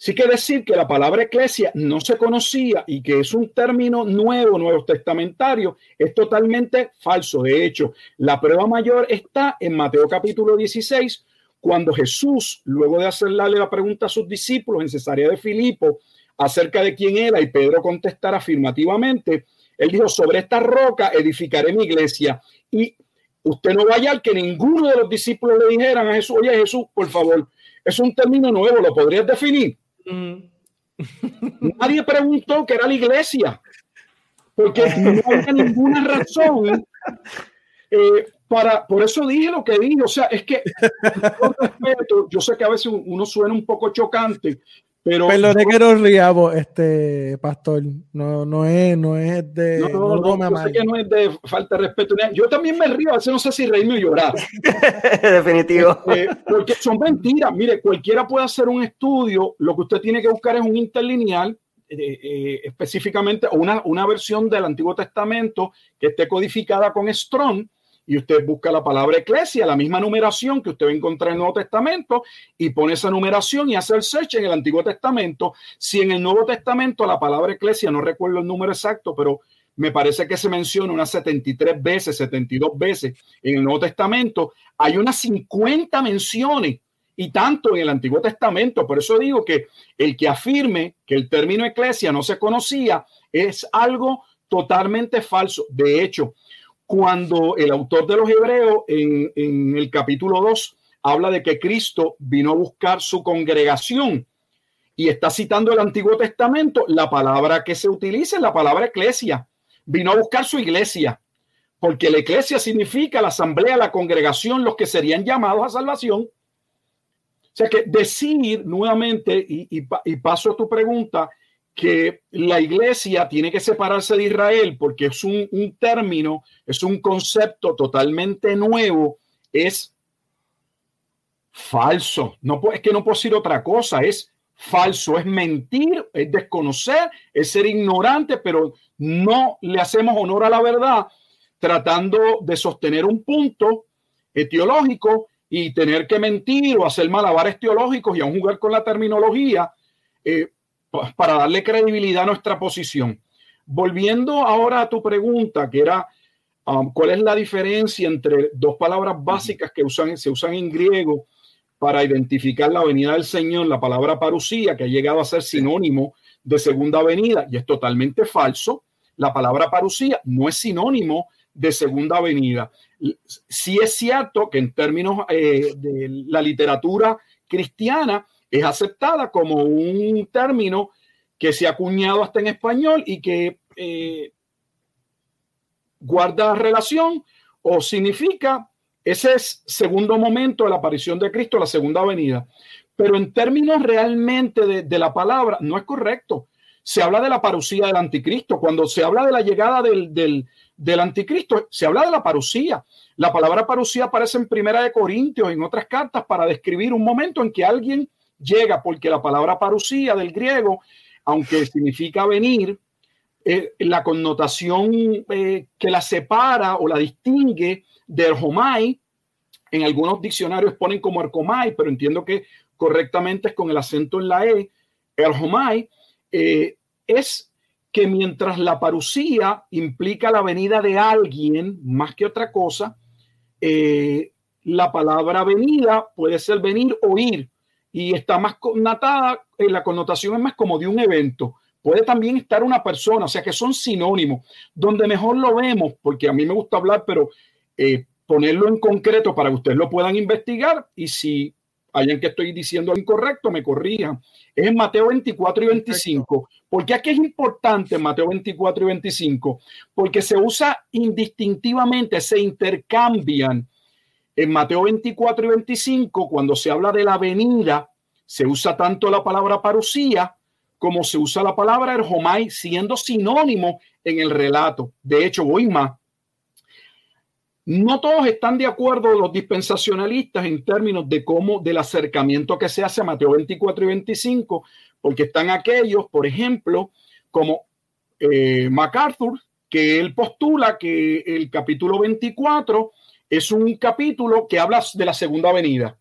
[SPEAKER 3] Sí que decir que la palabra eclesia no se conocía y que es un término nuevo, nuevo testamentario, es totalmente falso. De hecho, la prueba mayor está en Mateo capítulo 16, cuando Jesús, luego de hacerle la pregunta a sus discípulos en Cesarea de Filipo acerca de quién era y Pedro contestar afirmativamente, él dijo, sobre esta roca edificaré mi iglesia y usted no vaya al que ninguno de los discípulos le dijeran a Jesús, oye Jesús, por favor, es un término nuevo, ¿lo podrías definir? [laughs] Nadie preguntó que era la iglesia, porque no había ninguna razón eh, para, por eso dije lo que dije, o sea, es que con respeto, yo sé que a veces uno suena un poco chocante, pero
[SPEAKER 4] Perdone que nos riamos, este pastor. No, no es, no es de.
[SPEAKER 3] No, no, no, no, sé que no es de falta de respeto. Yo también me río, a veces no sé si reírme o llorar. [laughs]
[SPEAKER 2] Definitivo.
[SPEAKER 3] Este, porque son mentiras. Mire, cualquiera puede hacer un estudio. Lo que usted tiene que buscar es un interlineal, eh, eh, específicamente, o una, una versión del Antiguo Testamento que esté codificada con Strong y usted busca la palabra eclesia, la misma numeración que usted va a encontrar en el Nuevo Testamento, y pone esa numeración y hace el search en el Antiguo Testamento. Si en el Nuevo Testamento la palabra eclesia, no recuerdo el número exacto, pero me parece que se menciona unas 73 veces, 72 veces en el Nuevo Testamento, hay unas 50 menciones y tanto en el Antiguo Testamento. Por eso digo que el que afirme que el término eclesia no se conocía es algo totalmente falso. De hecho, cuando el autor de los Hebreos en, el capítulo 2 habla de que Cristo vino a buscar su congregación y está citando el Antiguo Testamento, la palabra que se utiliza es la palabra eclesia. Vino a buscar su iglesia, porque la iglesia significa la asamblea, la congregación, los que serían llamados a salvación. O sea que decir nuevamente, y, y paso a tu pregunta, que la iglesia tiene que separarse de Israel porque es un, término, es un concepto totalmente nuevo, es falso. No, es que no puedo decir otra cosa, es falso, es mentir, es desconocer, es ser ignorante, pero no le hacemos honor a la verdad tratando de sostener un punto teológico y tener que mentir o hacer malabares teológicos y aún jugar con la terminología. Eh, para darle credibilidad a nuestra posición. Volviendo ahora a tu pregunta, que era um, cuál es la diferencia entre dos palabras básicas que usan, se usan en griego para identificar la venida del Señor, la palabra parusía, que ha llegado a ser sinónimo de segunda venida, y es totalmente falso. La palabra parusía no es sinónimo de segunda venida. Sí es cierto que en términos eh, de la literatura cristiana, es aceptada como un término que se ha acuñado hasta en español y que eh, guarda relación o significa ese es segundo momento de la aparición de Cristo, la segunda venida. Pero en términos realmente de, la palabra, no es correcto. Se habla de la parucía del anticristo. Cuando se habla de la llegada del, del, del anticristo, se habla de la parucía. La palabra parucía aparece en Primera de Corintios, en otras cartas, para describir un momento en que alguien llega, porque la palabra parucía del griego, aunque significa venir, eh, la connotación eh, que la separa o la distingue de erhomai, en algunos diccionarios ponen como ercomai, pero entiendo que correctamente es con el acento en la E, erhomai, eh, es que mientras la parucía implica la venida de alguien más que otra cosa, la palabra venida puede ser venir o ir y está más connotada, en la connotación es más como de un evento. Puede también estar una persona, o sea que son sinónimos. Donde mejor lo vemos, porque a mí me gusta hablar, pero eh, ponerlo en concreto para que ustedes lo puedan investigar y si hayan que estoy diciendo incorrecto, me corrijan. Es en Mateo 24 y 25. ¿Por qué aquí es importante Mateo 24 y 25? Porque se usa indistintivamente, se intercambian en Mateo 24 y 25, cuando se habla de la venida, se usa tanto la palabra parucía como se usa la palabra erhomai, siendo sinónimo en el relato. De hecho, voy más. No todos están de acuerdo los dispensacionalistas en términos de cómo, del acercamiento que se hace a Mateo 24 y 25, porque están aquellos, por ejemplo, como eh, MacArthur, que él postula que el capítulo 24 es un capítulo que habla de la segunda venida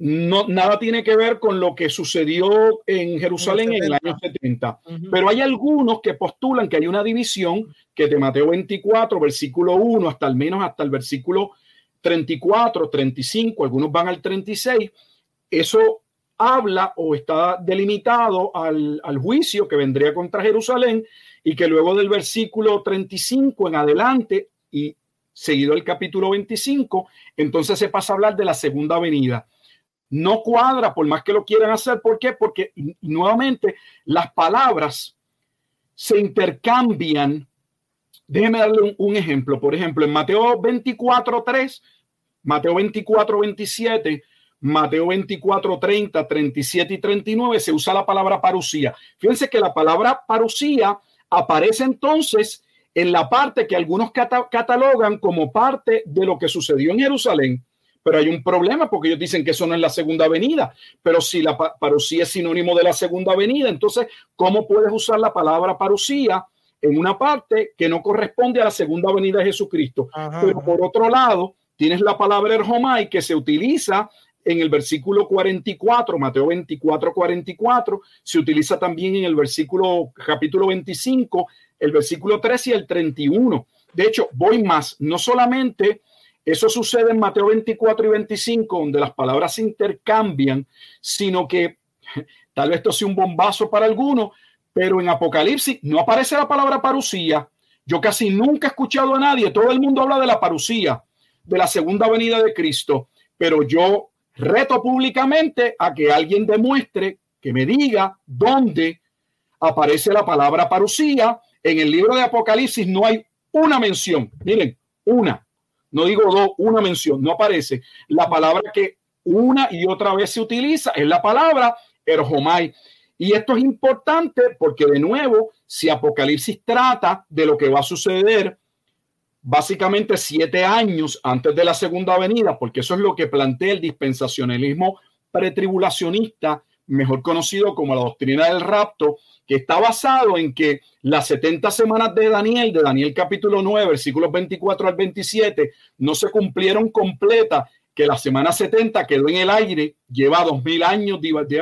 [SPEAKER 3] no, nada tiene que ver con lo que sucedió en Jerusalén en el año 70. Pero hay algunos que postulan que hay una división que de Mateo 24, versículo 1 hasta al menos hasta el versículo 34, 35, algunos van al 36. Eso habla o está delimitado al, al juicio que vendría contra Jerusalén y que luego del versículo 35 en adelante y seguido el capítulo 25, entonces se pasa a hablar de la segunda venida no cuadra por más que lo quieran hacer. ¿Por qué? Porque nuevamente las palabras se intercambian. Déjeme darle un, ejemplo. Por ejemplo, en Mateo 24, 3, Mateo 24, 27, Mateo 24, 30, 37 y 39 se usa la palabra parucía. Fíjense que la palabra parucía aparece entonces en la parte que algunos catalogan como parte de lo que sucedió en Jerusalén pero hay un problema porque ellos dicen que eso no es la segunda venida. Pero si la parucía es sinónimo de la segunda venida, entonces, ¿cómo puedes usar la palabra parucía en una parte que no corresponde a la segunda venida de Jesucristo? pero por otro lado, tienes la palabra erhomai que se utiliza en el versículo 44, Mateo 24, 44, se utiliza también en el versículo capítulo 25, el versículo 13 y el 31. De hecho, voy más, no solamente eso sucede en Mateo 24 y 25, donde las palabras se intercambian, sino que [laughs] tal vez esto sea un bombazo para algunos, pero en Apocalipsis no aparece la palabra parucía. Yo casi nunca he escuchado a nadie, todo el mundo habla de la parucía, de la segunda venida de Cristo, pero yo reto públicamente a que alguien demuestre, que me diga dónde aparece la palabra parucía. En el libro de Apocalipsis no hay una mención, miren, una no digo dos, una mención, no aparece. La palabra que una y otra vez se utiliza es la palabra erhomai. Y esto es importante porque, de nuevo, si Apocalipsis trata de lo que va a suceder básicamente siete años antes de la segunda venida, porque eso es lo que plantea el dispensacionalismo pretribulacionista, mejor conocido como la doctrina del rapto, que está basado en que las 70 semanas de Daniel, de Daniel capítulo 9, versículos 24 al 27, no se cumplieron completas, que la semana 70 quedó en el aire, lleva dos mil años,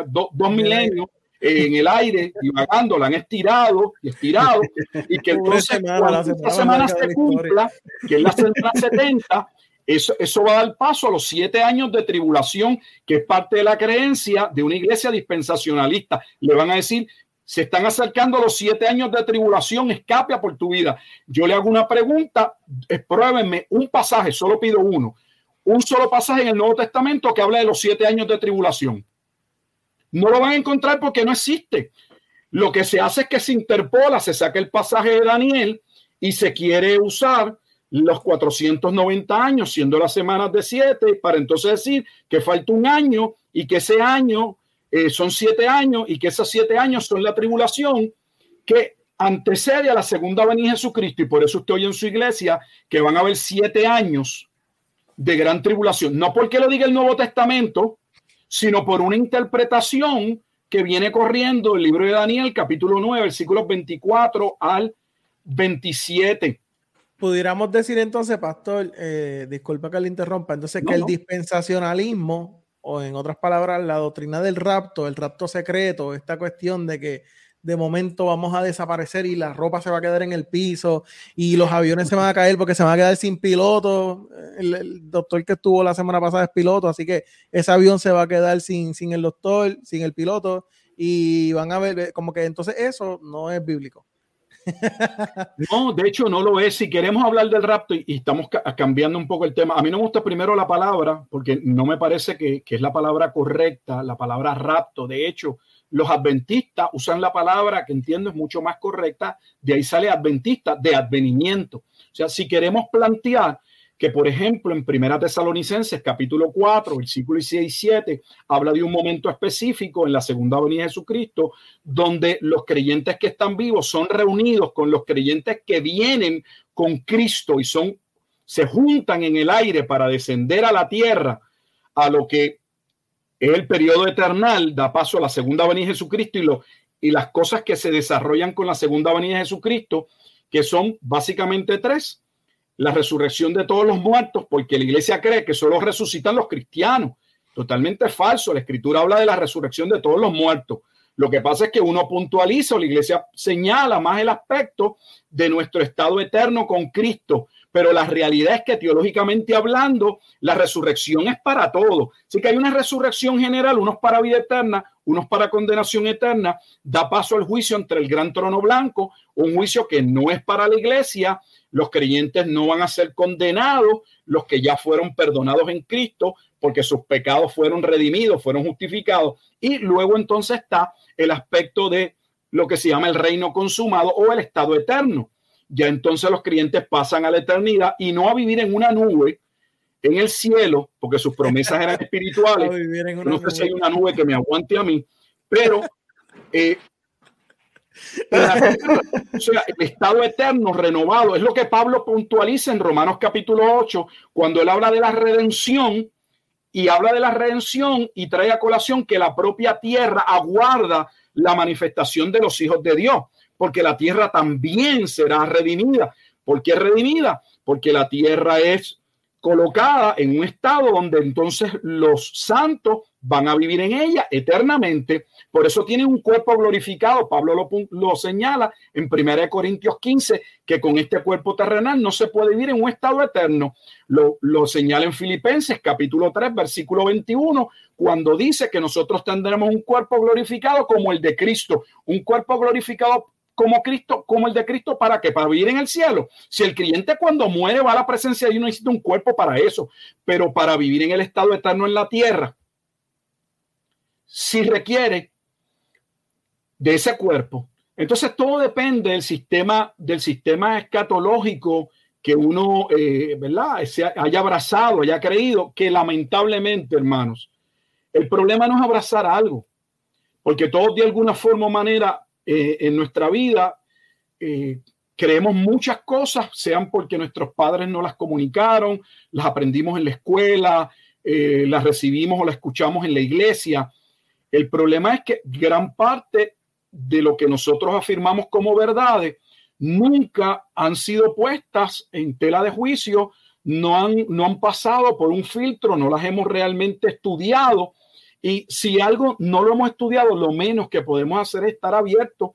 [SPEAKER 3] dos, milenios en el aire, divagando, la han estirado y estirado, y que [laughs] entonces cuando esta semana se cumpla, que es la semana 70, eso, eso va a dar paso a los siete años de tribulación, que es parte de la creencia de una iglesia dispensacionalista. Le van a decir, se están acercando los siete años de tribulación, escape por tu vida. Yo le hago una pregunta, pruébenme un pasaje, solo pido uno, un solo pasaje en el Nuevo Testamento que habla de los siete años de tribulación. No lo van a encontrar porque no existe. Lo que se hace es que se interpola, se saca el pasaje de Daniel y se quiere usar los 490 años, siendo las semanas de siete, para entonces decir que falta un año y que ese año eh, son siete años y que esos siete años son la tribulación que antecede a la segunda venida de Jesucristo y por eso usted oye en su iglesia que van a haber siete años de gran tribulación. No porque lo diga el Nuevo Testamento, sino por una interpretación que viene corriendo el libro de Daniel, capítulo 9, versículos 24 al 27.
[SPEAKER 4] Pudiéramos decir entonces, pastor, eh, disculpa que le interrumpa, entonces que el dispensacionalismo o en otras palabras, la doctrina del rapto, el rapto secreto, esta cuestión de que de momento vamos a desaparecer y la ropa se va a quedar en el piso y los aviones se van a caer porque se van a quedar sin piloto. El, doctor que estuvo la semana pasada es piloto, así que ese avión se va a quedar sin, sin el doctor, sin el piloto y van a ver como que entonces eso no es bíblico.
[SPEAKER 3] No, de hecho no lo es. Si queremos hablar del rapto y, estamos cambiando un poco el tema, a mí no me gusta primero la palabra porque no me parece que, es la palabra correcta, la palabra rapto. De hecho, los adventistas usan la palabra que entiendo es mucho más correcta, de ahí sale adventista, de advenimiento. O sea, si queremos plantear que, por ejemplo, en Primera Tesalonicenses, capítulo 4, versículo 6 y 7, habla de un momento específico en la segunda venida de Jesucristo, donde los creyentes que están vivos son reunidos con los creyentes que vienen con Cristo y son se juntan en el aire para descender a la tierra, a lo que es el periodo eternal, da paso a la segunda venida de Jesucristo y, lo, y las cosas que se desarrollan con la segunda venida de Jesucristo, que son básicamente tres. La resurrección de todos los muertos, porque la iglesia cree que solo resucitan los cristianos. Totalmente falso. La escritura habla de la resurrección de todos los muertos. Lo que pasa es que uno puntualiza o la iglesia señala más el aspecto de nuestro estado eterno con Cristo, pero la realidad es que teológicamente hablando, la resurrección es para todos. Así que hay una resurrección general, unos para vida eterna, unos para condenación eterna, da paso al juicio entre el gran trono blanco, un juicio que no es para la iglesia, los creyentes no van a ser condenados, los que ya fueron perdonados en Cristo, porque sus pecados fueron redimidos, fueron justificados, y luego entonces está el aspecto de lo que se llama el reino consumado o el estado eterno. Ya entonces los creyentes pasan a la eternidad y no a vivir en una nube en el cielo, porque sus promesas eran [laughs] espirituales. no sé si hay una nube que me aguante a mí, pero eh, el estado eterno renovado es lo que Pablo puntualiza en Romanos capítulo 8, cuando él habla de la redención y habla de la redención y trae a colación que la propia tierra aguarda la manifestación de los hijos de Dios porque la tierra también será redimida. ¿Por qué redimida? Porque la tierra es colocada en un estado donde entonces los santos van a vivir en ella eternamente. Por eso tiene un cuerpo glorificado. Pablo lo, lo, señala en 1 Corintios 15, que con este cuerpo terrenal no se puede vivir en un estado eterno. Lo, lo señala en Filipenses capítulo 3, versículo 21, cuando dice que nosotros tendremos un cuerpo glorificado como el de Cristo, un cuerpo glorificado como Cristo, como el de Cristo, ¿para qué? Para vivir en el cielo. Si el creyente cuando muere va a la presencia de Dios, necesita un cuerpo para eso, pero para vivir en el estado eterno en la tierra, si requiere de ese cuerpo. Entonces todo depende del sistema, del sistema escatológico que uno, eh, ¿verdad? Se haya abrazado, haya creído, que lamentablemente, hermanos, el problema no es abrazar algo, porque todos de alguna forma o manera eh, en nuestra vida. Eh, creemos muchas cosas, sean porque nuestros padres no las comunicaron, las aprendimos en la escuela, las recibimos o las escuchamos en la iglesia. El problema es que gran parte de lo que nosotros afirmamos como verdades nunca han sido puestas en tela de juicio, no han, no han pasado por un filtro, no las hemos realmente estudiado y si algo no lo hemos estudiado, lo menos que podemos hacer es estar abiertos.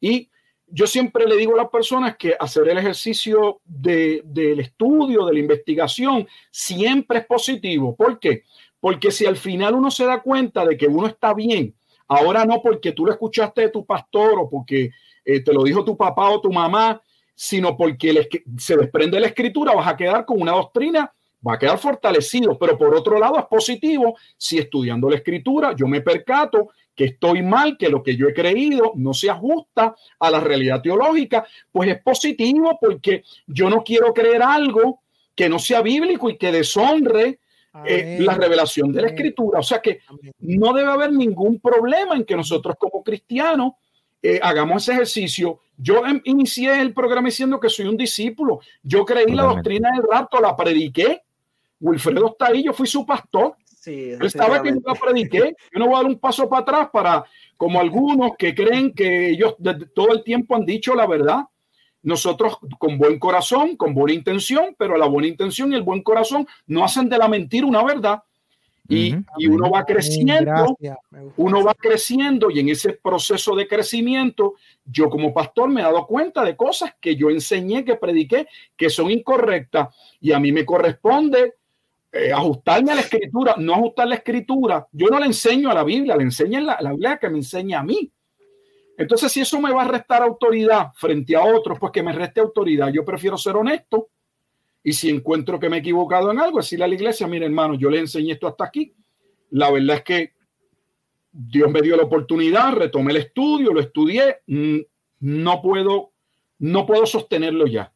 [SPEAKER 3] Y yo siempre le digo a las personas que hacer el ejercicio de, del estudio, de la investigación, siempre es positivo. ¿Por qué? Porque si al final uno se da cuenta de que uno está bien, ahora no porque tú lo escuchaste de tu pastor o porque eh, te lo dijo tu papá o tu mamá, sino porque se desprende la escritura, vas a quedar con una doctrina va a quedar fortalecido, pero por otro lado es positivo si estudiando la escritura yo me percato que estoy mal, que lo que yo he creído no se ajusta a la realidad teológica, pues es positivo porque yo no quiero creer algo que no sea bíblico y que deshonre eh, la revelación de la escritura. O sea que no debe haber ningún problema en que nosotros como cristianos eh, hagamos ese ejercicio. Yo em, inicié el programa diciendo que soy un discípulo. Yo creí la doctrina del rapto, la prediqué Wilfredo está ahí, yo fui su pastor. Sí, Él estaba que yo prediqué. Yo no voy a dar un paso para atrás para, como algunos que creen que ellos todo el tiempo han dicho la verdad. Nosotros con buen corazón, con buena intención, pero la buena intención y el buen corazón no hacen de la mentira una verdad. Y, y, uno va creciendo, uno va creciendo y en ese proceso de crecimiento, yo como pastor me he dado cuenta de cosas que yo enseñé, que prediqué, que son incorrectas y a mí me corresponde eh, ajustarme a la escritura, no ajustar la escritura. Yo no le enseño a la Biblia, le enseño la, la Biblia que me enseña a mí. Entonces, si eso me va a restar autoridad frente a otros, pues que me reste autoridad. Yo prefiero ser honesto. Y si encuentro que me he equivocado en algo, decirle a la iglesia, mire hermano, yo le enseñé esto hasta aquí. La verdad es que Dios me dio la oportunidad, retomé el estudio, lo estudié, mm, no puedo, no puedo sostenerlo ya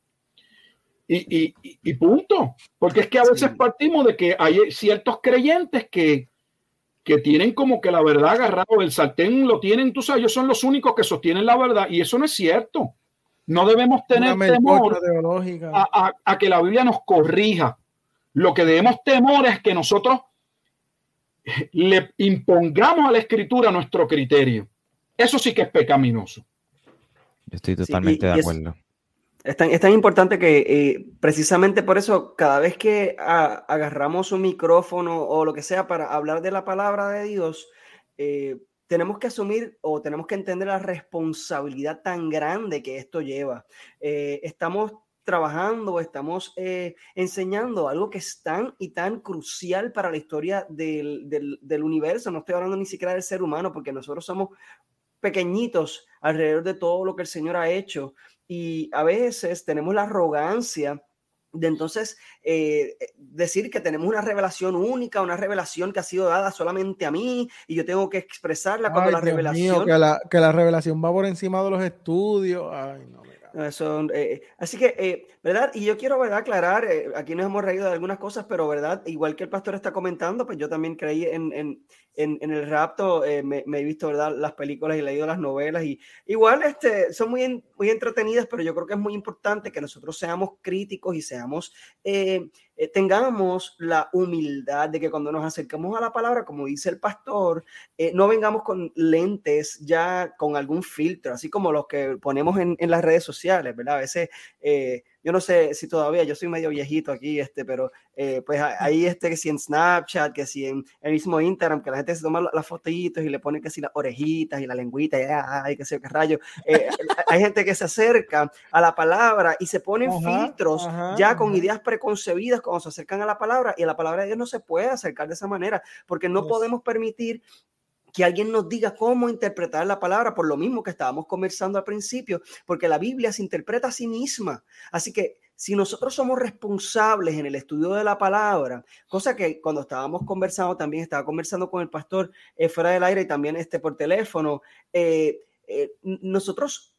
[SPEAKER 3] y, punto. Porque es que a veces partimos de que hay ciertos creyentes que, que tienen como que la verdad agarrado, el sartén lo tienen, tú sabes, ellos son los únicos que sostienen la verdad y eso no es cierto. No debemos tener temor a, a, que la Biblia nos corrija. Lo que debemos temor es que nosotros le impongamos a la escritura nuestro criterio. Eso sí que es pecaminoso.
[SPEAKER 5] Estoy totalmente de acuerdo.
[SPEAKER 2] Es tan, es tan, importante que eh, precisamente por eso cada vez que agarramos un micrófono o lo que sea para hablar de la palabra de Dios, eh, tenemos que asumir o tenemos que entender la responsabilidad tan grande que esto lleva. Eh, estamos trabajando, estamos enseñando algo que es tan y tan crucial para la historia del, del, del universo. No estoy hablando ni siquiera del ser humano, porque nosotros somos pequeñitos alrededor de todo lo que el Señor ha hecho. Y a veces tenemos la arrogancia de entonces eh, decir que tenemos una revelación única, una revelación que ha sido dada solamente a mí y yo tengo que expresarla cuando la revelación...
[SPEAKER 4] que, la, que la revelación va por encima de los estudios. Ay, no,
[SPEAKER 2] son, eh, así que, eh, ¿verdad? Y yo quiero, ¿verdad? Aclarar, aquí nos hemos reído de algunas cosas, pero, ¿verdad? Igual que el pastor está comentando, pues yo también creí en, en, en, en el rapto, me, me, he visto, ¿verdad? Las películas y leído las novelas y igual este, son muy, muy entretenidas, pero yo creo que es muy importante que nosotros seamos críticos y seamos eh, tengamos la humildad de que cuando nos acercamos a la palabra, como dice el pastor, eh, no vengamos con lentes ya con algún filtro, así como los que ponemos en, en las redes sociales, ¿verdad? A veces eh, yo no sé si todavía, yo soy medio viejito aquí, este, pero eh, pues ahí este que si en Snapchat, que si en el mismo Instagram, que la gente se toma las fotitos y le pone que si las orejitas y la lengüita y ay, qué sé qué rayo. Eh, [laughs] hay gente que se acerca a la palabra y se ponen filtros ya con ideas preconcebidas cuando se acercan a la palabra y a la palabra de Dios no se puede acercar de esa manera porque no podemos permitir que alguien nos diga cómo interpretar la palabra, por lo mismo que estábamos conversando al principio, porque la Biblia se interpreta a sí misma. Así que si nosotros somos responsables en el estudio de la palabra, cosa que cuando estábamos conversando, también estaba conversando con el pastor eh, fuera del aire y también este por teléfono, eh, eh, nosotros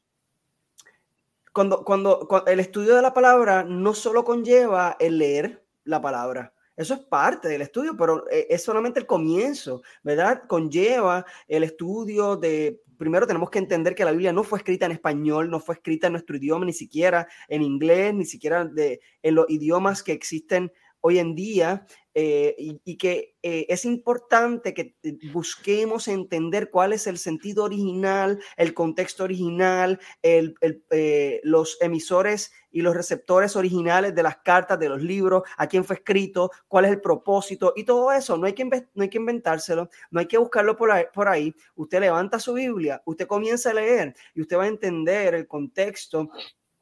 [SPEAKER 2] cuando, cuando, cuando, el estudio de la palabra no solo conlleva el leer la palabra, eso es parte del estudio, pero eh, es solamente el comienzo, ¿verdad? Conlleva el estudio de, primero tenemos que entender que la Biblia no fue escrita en español, no fue escrita en nuestro idioma, ni siquiera en inglés, ni siquiera de, en los idiomas que existen hoy en día eh, y, que eh, es importante que eh, busquemos entender cuál es el sentido original, el contexto original, los emisores y los receptores originales de las cartas, de los libros, a quién fue escrito, cuál es el propósito y todo eso. No hay que, no hay que inventárselo, no hay que buscarlo por ahí, por ahí. Usted levanta su Biblia, usted comienza a leer y usted va a entender el contexto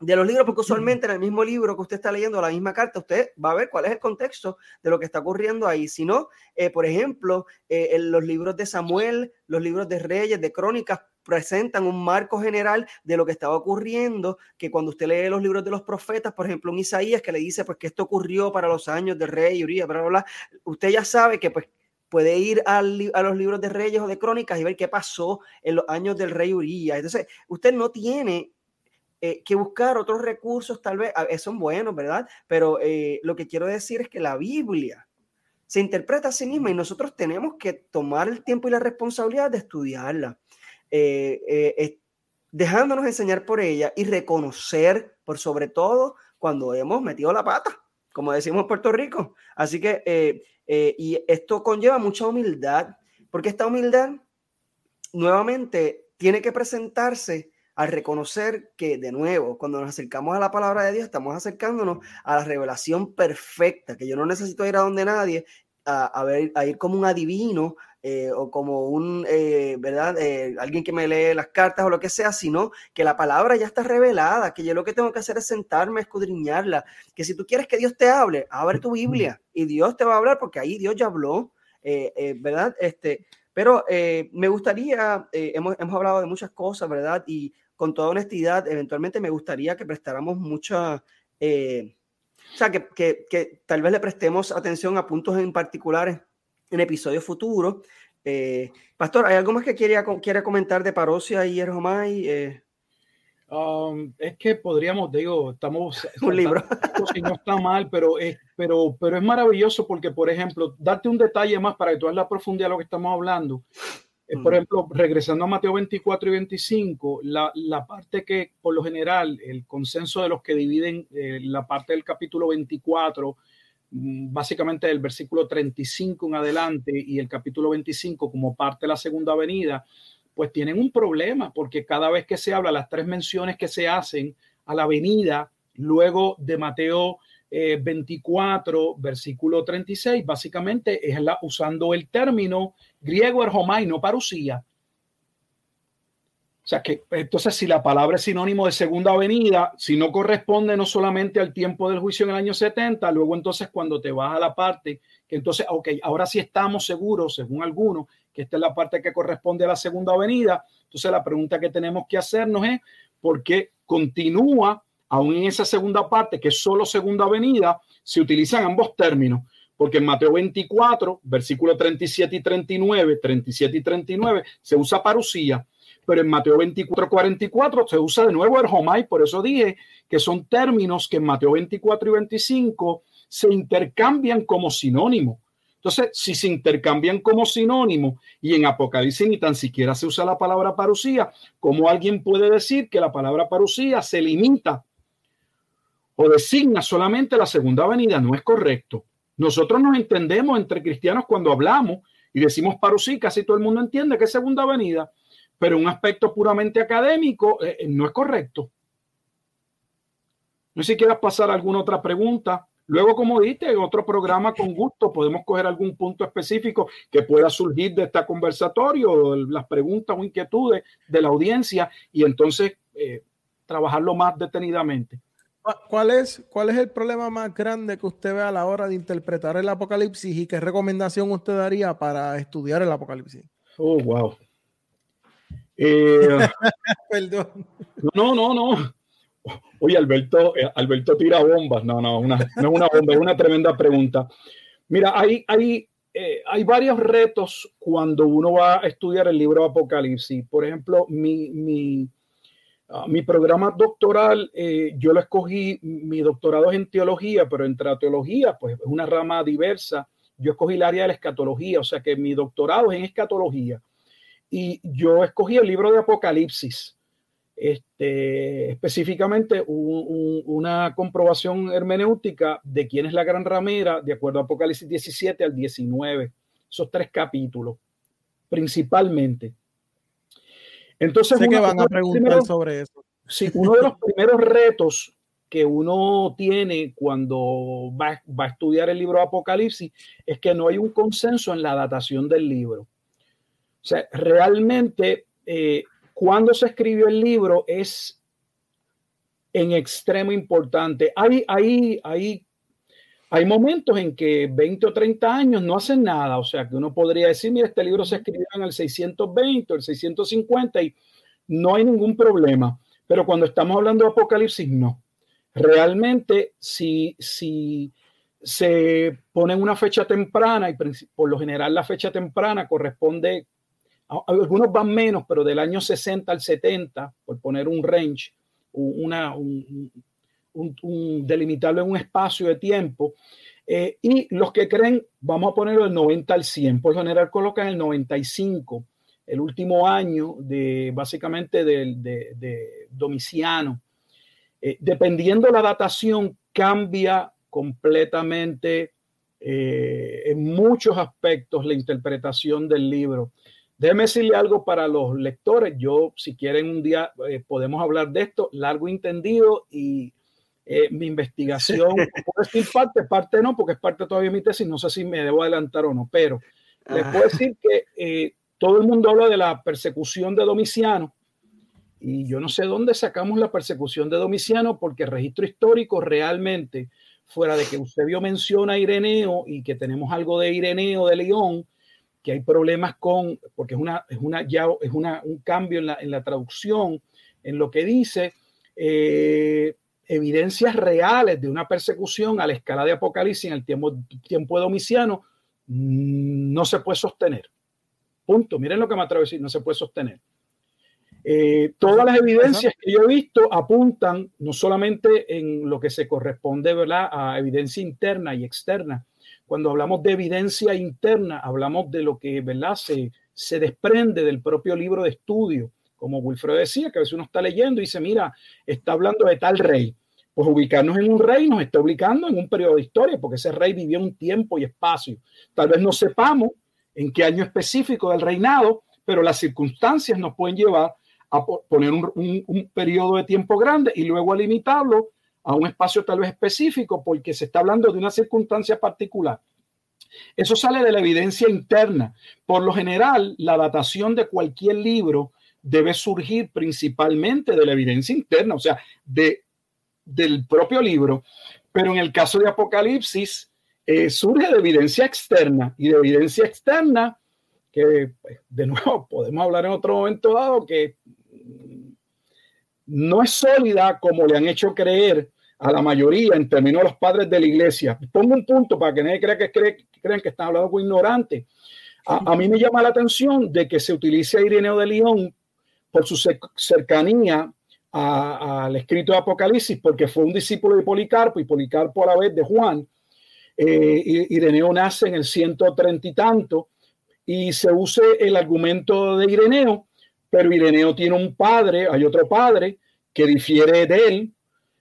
[SPEAKER 2] de los libros, porque usualmente en el mismo libro que usted está leyendo, la misma carta, usted va a ver cuál es el contexto de lo que está ocurriendo ahí. Si no, eh, por ejemplo, eh, en los libros de Samuel, los libros de Reyes, de Crónicas, presentan un marco general de lo que estaba ocurriendo, que cuando usted lee los libros de los profetas, por ejemplo, en Isaías, que le dice pues que esto ocurrió para los años de rey, Uriah, bla, bla, bla, usted ya sabe que pues puede ir a los libros de reyes o de crónicas y ver qué pasó en los años del rey Uriah. Entonces, usted no tiene eh, que buscar otros recursos, tal vez, son buenos, ¿verdad? Pero eh, lo que quiero decir es que la Biblia se interpreta a sí misma y nosotros tenemos que tomar el tiempo y la responsabilidad de estudiarla, eh, dejándonos enseñar por ella y reconocer, por sobre todo, cuando hemos metido la pata, como decimos en Puerto Rico. Así que, y esto conlleva mucha humildad, porque esta humildad, nuevamente, tiene que presentarse al reconocer que, de nuevo, cuando nos acercamos a la palabra de Dios, estamos acercándonos a la revelación perfecta, que yo no necesito ir a donde nadie a, ver, a ir como un adivino eh, o como un, eh, ¿verdad? Eh, alguien que me lee las cartas o lo que sea, sino que la palabra ya está revelada, que yo lo que tengo que hacer es sentarme a escudriñarla, que si tú quieres que Dios te hable, abre tu Biblia y Dios te va a hablar porque ahí Dios ya habló, ¿verdad? Este, pero me gustaría, hemos, hemos hablado de muchas cosas, ¿verdad? Y con toda honestidad, eventualmente me gustaría que prestáramos mucha, eh, o sea, que, que, que, tal vez le prestemos atención a puntos en particulares en episodios futuros. Eh, Pastor, ¿hay algo más que quiera, quiera comentar de Parosia y Erjomay?
[SPEAKER 3] Eh, um, es que podríamos, digo, estamos... [laughs]
[SPEAKER 2] Un libro.
[SPEAKER 3] Si no está mal, pero es, pero, pero es maravilloso porque, por ejemplo, darte un detalle más para que tú veas la profundidad de lo que estamos hablando. Eh, por ejemplo, regresando a Mateo 24 y 25, la, la, parte que por lo general el consenso de los que dividen eh, la parte del capítulo 24, mm, básicamente del versículo 35 en adelante y el capítulo 25 como parte de la segunda venida, pues tienen un problema porque cada vez que se habla, las tres menciones que se hacen a la venida, luego de Mateo 24, eh, versículo 36, básicamente es la, usando el término griego erhomai, no parusía. O sea que entonces si la palabra es sinónimo de segunda venida, si no corresponde no solamente al tiempo del juicio en el año 70, luego entonces cuando te vas a la parte que entonces, ok, ahora sí estamos seguros, según algunos, que esta es la parte que corresponde a la segunda venida, entonces la pregunta que tenemos que hacernos es, ¿por qué continúa aún en esa segunda parte, que es solo segunda venida, se utilizan ambos términos, porque en Mateo 24, versículos 37 y 39, 37 y 39, se usa parusía, pero en Mateo 24, 44 se usa de nuevo el homai, por eso dije que son términos que en Mateo 24 y 25 se intercambian como sinónimo. Entonces, si se intercambian como sinónimo y en Apocalipsis ni tan siquiera se usa la palabra parusía, ¿cómo alguien puede decir que la palabra parusía se limita o designa solamente la segunda venida, no es correcto. Nosotros nos entendemos entre cristianos cuando hablamos y decimos parusí, casi todo el mundo entiende que es segunda venida, pero un aspecto puramente académico eh, eh, no es correcto. No sé si quieras pasar alguna otra pregunta. Luego, como dijiste, en otro programa con gusto podemos coger algún punto específico que pueda surgir de este conversatorio, las preguntas o inquietudes de la audiencia y entonces eh, trabajarlo más detenidamente.
[SPEAKER 4] ¿Cuál es, ¿Cuál es el problema más grande que usted ve a la hora de interpretar el Apocalipsis y qué recomendación usted daría para estudiar el Apocalipsis?
[SPEAKER 3] Oh, wow. Eh, [laughs] Perdón. No, no, no. Oye, Alberto, eh, Alberto tira bombas. No, no, una, no es una bomba, es una tremenda pregunta. Mira, hay, hay, eh, hay varios retos cuando uno va a estudiar el libro Apocalipsis. Por ejemplo, mi, mi Ah, mi programa doctoral, eh, yo lo escogí, mi doctorado es en teología, pero entre la teología, pues es una rama diversa. Yo escogí el área de la escatología, o sea que mi doctorado es en escatología. Y yo escogí el libro de Apocalipsis, este, específicamente una comprobación hermenéutica de quién es la gran ramera, de acuerdo a Apocalipsis 17 al 19, esos tres capítulos, principalmente. Entonces,
[SPEAKER 4] sé que van a preguntar sobre eso.
[SPEAKER 3] Sí, uno de los [laughs] primeros retos que uno tiene cuando va, a estudiar el libro Apocalipsis es que no hay un consenso en la datación del libro. O sea, realmente eh, cuando se escribió el libro es en extremo importante. Hay, hay, hay, hay momentos en que 20 o 30 años no hacen nada. O sea, que uno podría decir, mira, este libro se escribió en el 620 o el 650 y no hay ningún problema. Pero cuando estamos hablando de Apocalipsis, no. Realmente, si, si se pone una fecha temprana, y por lo general la fecha temprana corresponde, algunos van menos, pero del año 60 al 70, por poner un range, una, un, delimitarlo en un espacio de tiempo. Eh, y los que creen, vamos a ponerlo del 90 al 100, por lo general colocan el 95 el último año de básicamente de, Domiciano. Eh, dependiendo la datación, cambia completamente eh, en muchos aspectos la interpretación del libro. Déjeme decirle algo para los lectores. Yo, si quieren un día, eh, podemos hablar de esto, largo entendido y mi investigación, [laughs] puedo decir parte, parte no, porque es parte todavía de mi tesis, no sé si me debo adelantar o no, pero les puedo decir que todo el mundo habla de la persecución de Domiciano y yo no sé dónde sacamos la persecución de Domiciano porque el registro histórico realmente, fuera de que Eusebio menciona a Ireneo y que tenemos algo de Ireneo de León, que hay problemas con, porque es una, es una, ya es una, un cambio en la, en la traducción, en lo que dice, eh, evidencias reales de una persecución a la escala de Apocalipsis en el tiempo, tiempo de Domiciano, mm, no se puede sostener. Punto. Miren lo que me atrevo a decir, no se puede sostener. Eh, todas las evidencias que yo he visto apuntan no solamente en lo que se corresponde ¿verdad? a evidencia interna y externa. Cuando hablamos de evidencia interna, hablamos de lo que ¿verdad? Se, se desprende del propio libro de estudio. Como Wilfredo decía, que a veces uno está leyendo y dice, mira, está hablando de tal rey. Pues ubicarnos en un rey nos está ubicando en un periodo de historia, porque ese rey vivió un tiempo y espacio. Tal vez no sepamos en qué año específico del reinado, pero las circunstancias nos pueden llevar a poner un, un, periodo de tiempo grande y luego a limitarlo a un espacio tal vez específico porque se está hablando de una circunstancia particular. Eso sale de la evidencia interna. Por lo general, la datación de cualquier libro debe surgir principalmente de la evidencia interna, o sea, de, del propio libro. Pero en el caso de Apocalipsis, eh, surge de evidencia externa y de evidencia externa que, pues, de [laughs] nuevo, podemos hablar en otro momento dado que no es sólida como le han hecho creer a la mayoría en términos de los padres de la iglesia. Pongo un punto para que nadie crea que crean que están hablando con ignorantes. A, mí me llama la atención de que se utilice a Ireneo de León por su cercanía al escrito de Apocalipsis, porque fue un discípulo de Policarpo y Policarpo a la vez de Juan. Eh, Ireneo nace en el 130 y tanto y se use el argumento de Ireneo, pero Ireneo tiene un padre, hay otro padre que difiere de él,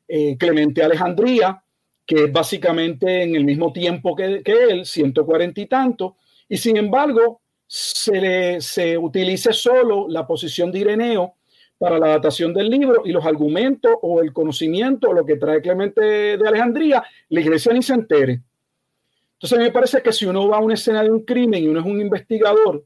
[SPEAKER 3] eh, Clemente Alejandría, que es básicamente en el mismo tiempo que, él, 140 y tanto, y sin embargo se, le, se utilice solo la posición de Ireneo para la datación del libro y los argumentos o el conocimiento, lo que trae Clemente de Alejandría, la iglesia ni se entere. Entonces me parece que si uno va a una escena de un crimen y uno es un investigador,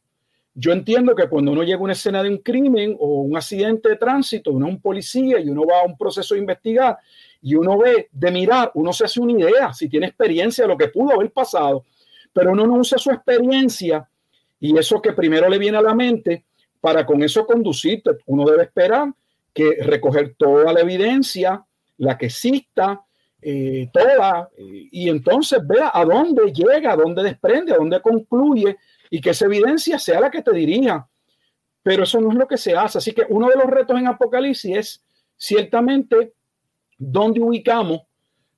[SPEAKER 3] yo entiendo que cuando uno llega a una escena de un crimen o un accidente de tránsito, uno es un policía y uno va a un proceso de investigar y uno ve de mirar, uno se hace una idea, si tiene experiencia de lo que pudo haber pasado, pero uno no usa su experiencia y eso que primero le viene a la mente para con eso conducirte. Uno debe esperar que recoger toda la evidencia, la que exista, eh, toda, y entonces vea a dónde llega, a dónde desprende, a dónde concluye y que esa evidencia sea la que te dirija. Pero eso no es lo que se hace. Así que uno de los retos en Apocalipsis es ciertamente dónde ubicamos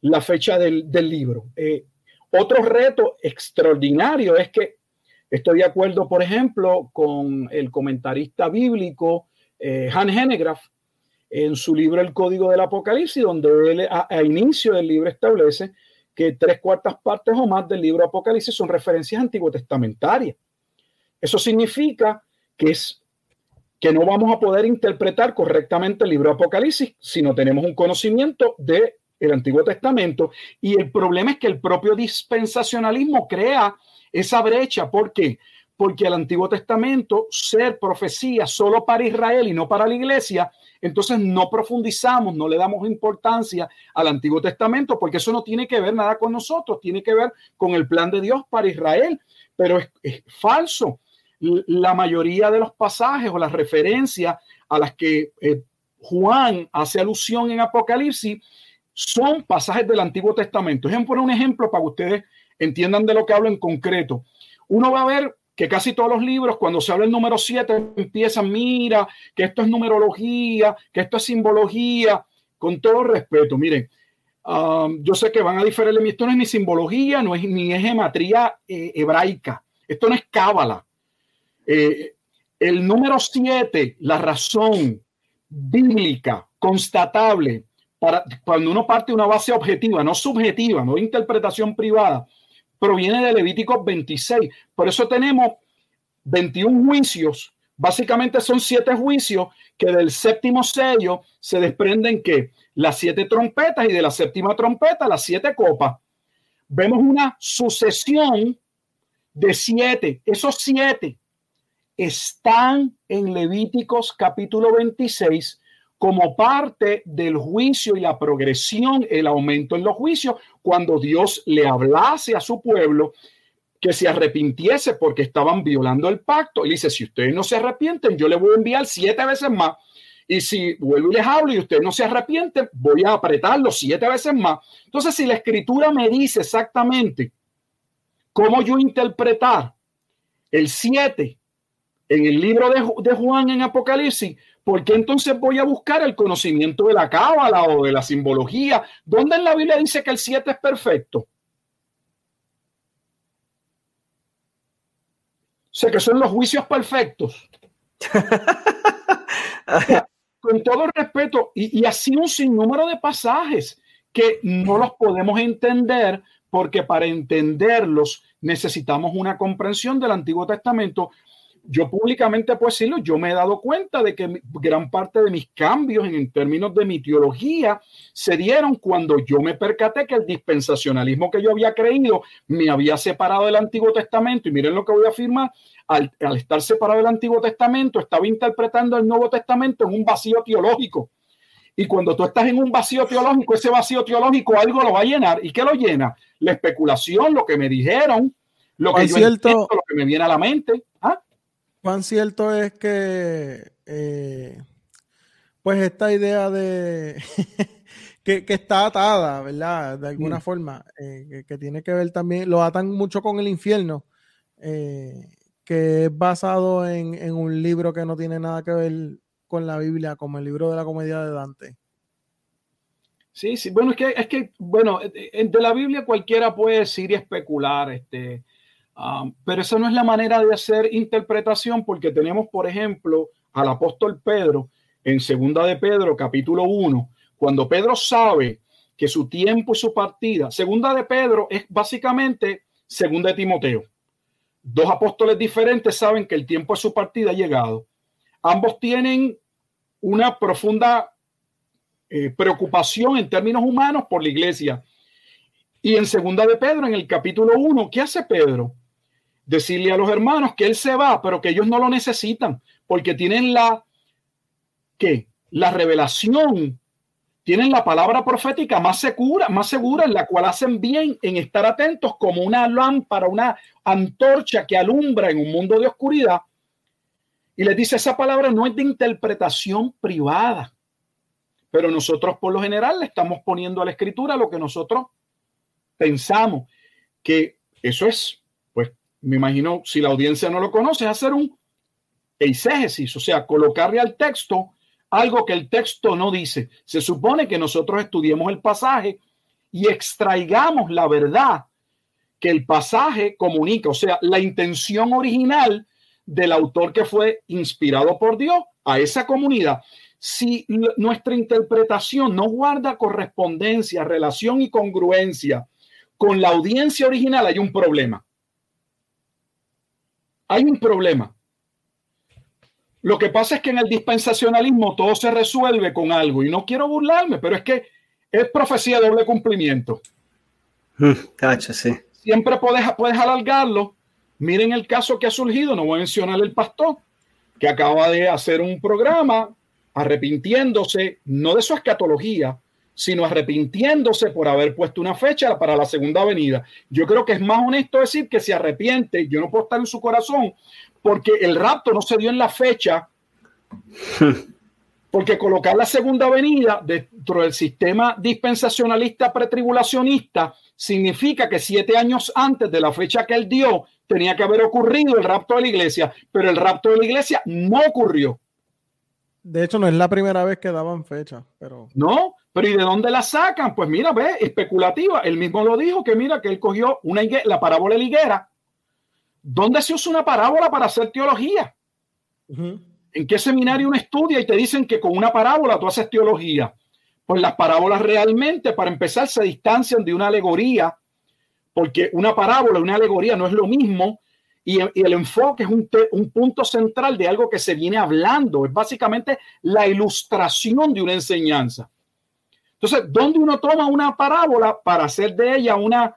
[SPEAKER 3] la fecha del, libro. Eh, otro reto extraordinario es que estoy de acuerdo, por ejemplo, con el comentarista bíblico eh, Han Henegraf en su libro El Código del Apocalipsis, donde él a, inicio del libro establece que tres cuartas partes o más del libro Apocalipsis son referencias antiguo testamentarias. Eso significa que es que no vamos a poder interpretar correctamente el libro de Apocalipsis si no tenemos un conocimiento del el Antiguo Testamento. Y el problema es que el propio dispensacionalismo crea esa brecha. ¿Por qué? Porque el Antiguo Testamento, ser profecía solo para Israel y no para la iglesia, entonces no profundizamos, no le damos importancia al Antiguo Testamento, porque eso no tiene que ver nada con nosotros, tiene que ver con el plan de Dios para Israel. Pero es, falso la mayoría de los pasajes o las referencias a las que eh, Juan hace alusión en Apocalipsis son pasajes del Antiguo Testamento. Déjenme un ejemplo para ustedes entiendan de lo que hablo en concreto. Uno va a ver que casi todos los libros, cuando se habla el número 7, empiezan, mira, que esto es numerología, que esto es simbología, con todo respeto. Miren, um, yo sé que van a diferir, esto no es ni simbología, no es ni es gematría eh, hebraica, esto no es cábala, eh, el número siete, la razón bíblica constatable para cuando uno parte de una base objetiva, no subjetiva, no interpretación privada, proviene de Levítico 26. Por eso tenemos 21 juicios. Básicamente son siete juicios que del séptimo sello se desprenden que las siete trompetas y de la séptima trompeta las siete copas. Vemos una sucesión de siete. Esos siete están en Levíticos capítulo 26 como parte del juicio y la progresión, el aumento en los juicios, cuando Dios le hablase a su pueblo que se arrepintiese porque estaban violando el pacto. Y dice, si ustedes no se arrepienten, yo le voy a enviar siete veces más. Y si vuelvo y les hablo y ustedes no se arrepienten, voy a apretarlo siete veces más. Entonces, si la escritura me dice exactamente cómo yo interpretar el siete en el libro de, Juan en Apocalipsis, ¿por qué entonces voy a buscar el conocimiento de la cábala o de la simbología? ¿Dónde en la Biblia dice que el 7 es perfecto? sé que son los juicios perfectos. [laughs] con todo respeto, y, y así un sinnúmero de pasajes que no los podemos entender porque para entenderlos necesitamos una comprensión del Antiguo Testamento. Yo públicamente puedo decirlo, yo me he dado cuenta de que gran parte de mis cambios en, términos de mi teología se dieron cuando yo me percaté que el dispensacionalismo que yo había creído me había separado del Antiguo Testamento. Y miren lo que voy a afirmar, al, al estar separado del Antiguo Testamento, estaba interpretando el Nuevo Testamento en un vacío teológico. Y cuando tú estás en un vacío teológico, ese vacío teológico algo lo va a llenar. ¿Y qué lo llena? La especulación, lo que me dijeron, lo que yo cierto, entiendo, lo que me viene a la mente. ¿Ah?
[SPEAKER 4] ¿Cuán cierto es que, eh, pues, esta idea de [laughs] que, que, está atada, ¿verdad? De alguna mm. forma, eh, que, que, tiene que ver también, lo atan mucho con el infierno, eh, que es basado en, en un libro que no tiene nada que ver con la Biblia, como el libro de la comedia de Dante.
[SPEAKER 3] Sí, sí, bueno, es que, es que, bueno, de la Biblia cualquiera puede decir y especular, este, um, pero esa no es la manera de hacer interpretación, porque tenemos, por ejemplo, al apóstol Pedro en Segunda de Pedro, capítulo 1, cuando Pedro sabe que su tiempo y su partida, Segunda de Pedro es básicamente Segunda de Timoteo. Dos apóstoles diferentes saben que el tiempo de su partida ha llegado. Ambos tienen una profunda eh, preocupación en términos humanos por la iglesia. Y en segunda de Pedro, en el capítulo 1, ¿qué hace Pedro? Decirle a los hermanos que él se va, pero que ellos no lo necesitan, porque tienen la, ¿qué? La revelación, tienen la palabra profética más segura, más segura, en la cual hacen bien en estar atentos como una lámpara, una antorcha que alumbra en un mundo de oscuridad. Y les dice, esa palabra no es de interpretación privada pero nosotros por lo general le estamos poniendo a la escritura lo que nosotros pensamos, que eso es, me imagino, si la audiencia no lo conoce, es hacer un eisegesis, o sea, colocarle al texto algo que el texto no dice. Se supone que nosotros estudiemos el pasaje y extraigamos la verdad que el pasaje comunica, o sea, la intención original del autor que fue inspirado por Dios a esa comunidad si nuestra interpretación no guarda correspondencia, relación y congruencia con la audiencia original, hay un problema. Hay un problema. Lo que pasa es que en el dispensacionalismo todo se resuelve con algo y no quiero burlarme, pero es que es profecía de doble cumplimiento.
[SPEAKER 2] Mm, cacha, sí.
[SPEAKER 3] Siempre puedes, puedes alargarlo. Miren el caso que ha surgido, no voy a mencionar el pastor, que acaba de hacer un programa arrepintiéndose no de su escatología, sino arrepintiéndose por haber puesto una fecha para la segunda venida. Yo creo que es más honesto decir que se arrepiente, yo no puedo estar en su corazón, porque el rapto no se dio en la fecha, [laughs] porque colocar la segunda venida dentro del sistema dispensacionalista pretribulacionista significa que siete años antes de la fecha que él dio tenía que haber ocurrido el rapto de la iglesia, pero el rapto de la iglesia no ocurrió.
[SPEAKER 4] De hecho, no es la primera vez que daban fecha, pero.
[SPEAKER 3] No, pero ¿y de dónde la sacan? Pues mira, ve, especulativa. Él mismo lo dijo que mira, que él cogió una la parábola de higuera. ¿Dónde se usa una parábola para hacer teología? ¿En qué seminario uno estudia y te dicen que con una parábola tú haces teología? Pues las parábolas realmente, para empezar, se distancian de una alegoría, porque una parábola, una alegoría no es lo mismo y, el enfoque es un, un, punto central de algo que se viene hablando, es básicamente la ilustración de una enseñanza. Entonces, ¿dónde uno toma una parábola para hacer de ella una,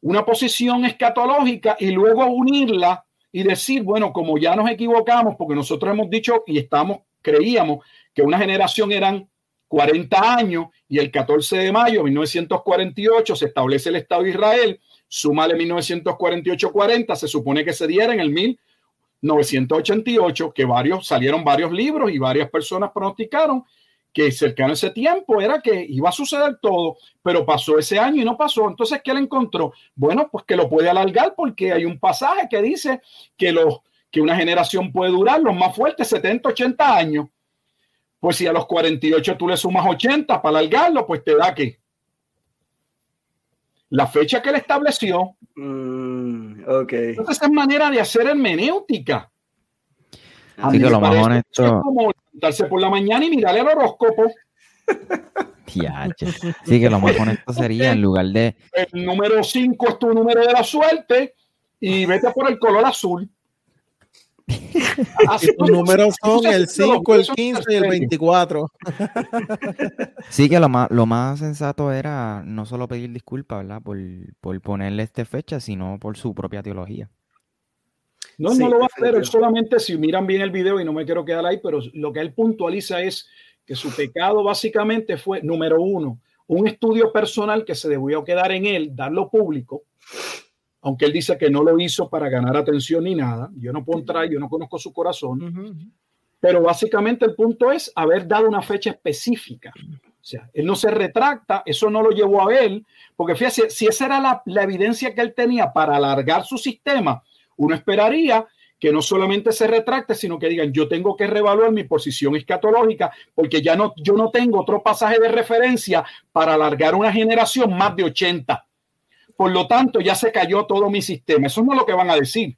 [SPEAKER 3] una posición escatológica y luego unirla y decir, bueno, como ya nos equivocamos, porque nosotros hemos dicho y estamos, creíamos que una generación eran 40 años y el 14 de mayo de 1948 se establece el Estado de Israel súmale 1948-40, se supone que se diera en el 1988, que varios, salieron varios libros y varias personas pronosticaron que cercano a ese tiempo era que iba a suceder todo, pero pasó ese año y no pasó. Entonces, ¿qué le encontró? Bueno, pues que lo puede alargar porque hay un pasaje que dice que, los, que una generación puede durar los más fuertes 70, 80 años. Pues si a los 48 tú le sumas 80 para alargarlo, pues te da que la fecha que él estableció.
[SPEAKER 2] Mm, ok.
[SPEAKER 3] Entonces es manera de hacer hermenéutica.
[SPEAKER 5] Así que lo más honesto.
[SPEAKER 3] Es como levantarse por la mañana y mirar el horóscopo.
[SPEAKER 5] Sí, que lo más honesto sería en lugar de.
[SPEAKER 3] El número 5 es tu número de la suerte y vete por el color azul. [laughs]
[SPEAKER 4] Los números son el 5, el 15 y el 24.
[SPEAKER 5] Sí, que lo más, lo más sensato era no solo pedir disculpas, ¿verdad? Por, por ponerle esta fecha, sino por su propia teología.
[SPEAKER 3] No, no lo va a hacer, él solamente si miran bien el video y no me quiero quedar ahí, pero lo que él puntualiza es que su pecado básicamente fue, número uno, un estudio personal que se debió quedar en él, darlo público, aunque él dice que no lo hizo para ganar atención ni nada, yo no puedo entrar, yo no conozco su corazón, pero básicamente el punto es haber dado una fecha específica. O sea, él no se retracta, eso no lo llevó a él, porque fíjate, si esa era la, la evidencia que él tenía para alargar su sistema, uno esperaría que no solamente se retracte, sino que digan, yo tengo que revaluar mi posición escatológica porque ya no, yo no tengo otro pasaje de referencia para alargar una generación más de 80. Por lo tanto, ya se cayó todo mi sistema. Eso no es lo que van a decir.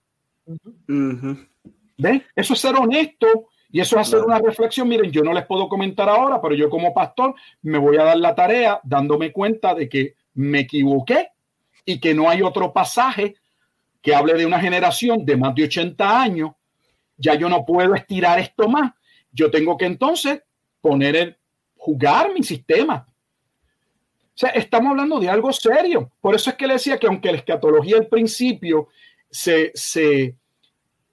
[SPEAKER 3] Eso es ser honesto y eso es hacer una reflexión. Miren, yo no les puedo comentar ahora, pero yo como pastor me voy a dar la tarea dándome cuenta de que me equivoqué y que no hay otro pasaje que hable de una generación de más de 80 años. Ya yo no puedo estirar esto más. Yo tengo que entonces poner el jugar mi sistema o sea, estamos hablando de algo serio. Por eso es que le decía que aunque la escatología al principio se, se,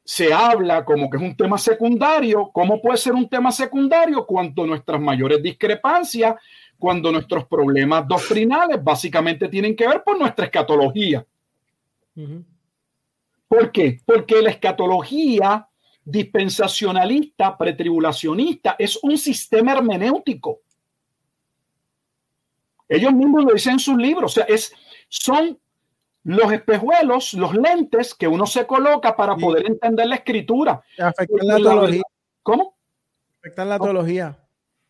[SPEAKER 3] se habla como que es un tema secundario, ¿cómo puede ser un tema secundario cuando nuestras mayores discrepancias, cuando nuestros problemas doctrinales básicamente tienen que ver por nuestra escatología? ¿Por qué? Porque la escatología dispensacionalista, pretribulacionista, es un sistema hermenéutico. Ellos mismos lo dicen en sus libros. O sea, es, son los espejuelos, los lentes que uno se coloca para poder entender la escritura.
[SPEAKER 4] Afectan la teología.
[SPEAKER 3] ¿Cómo?
[SPEAKER 4] Afectan la teología.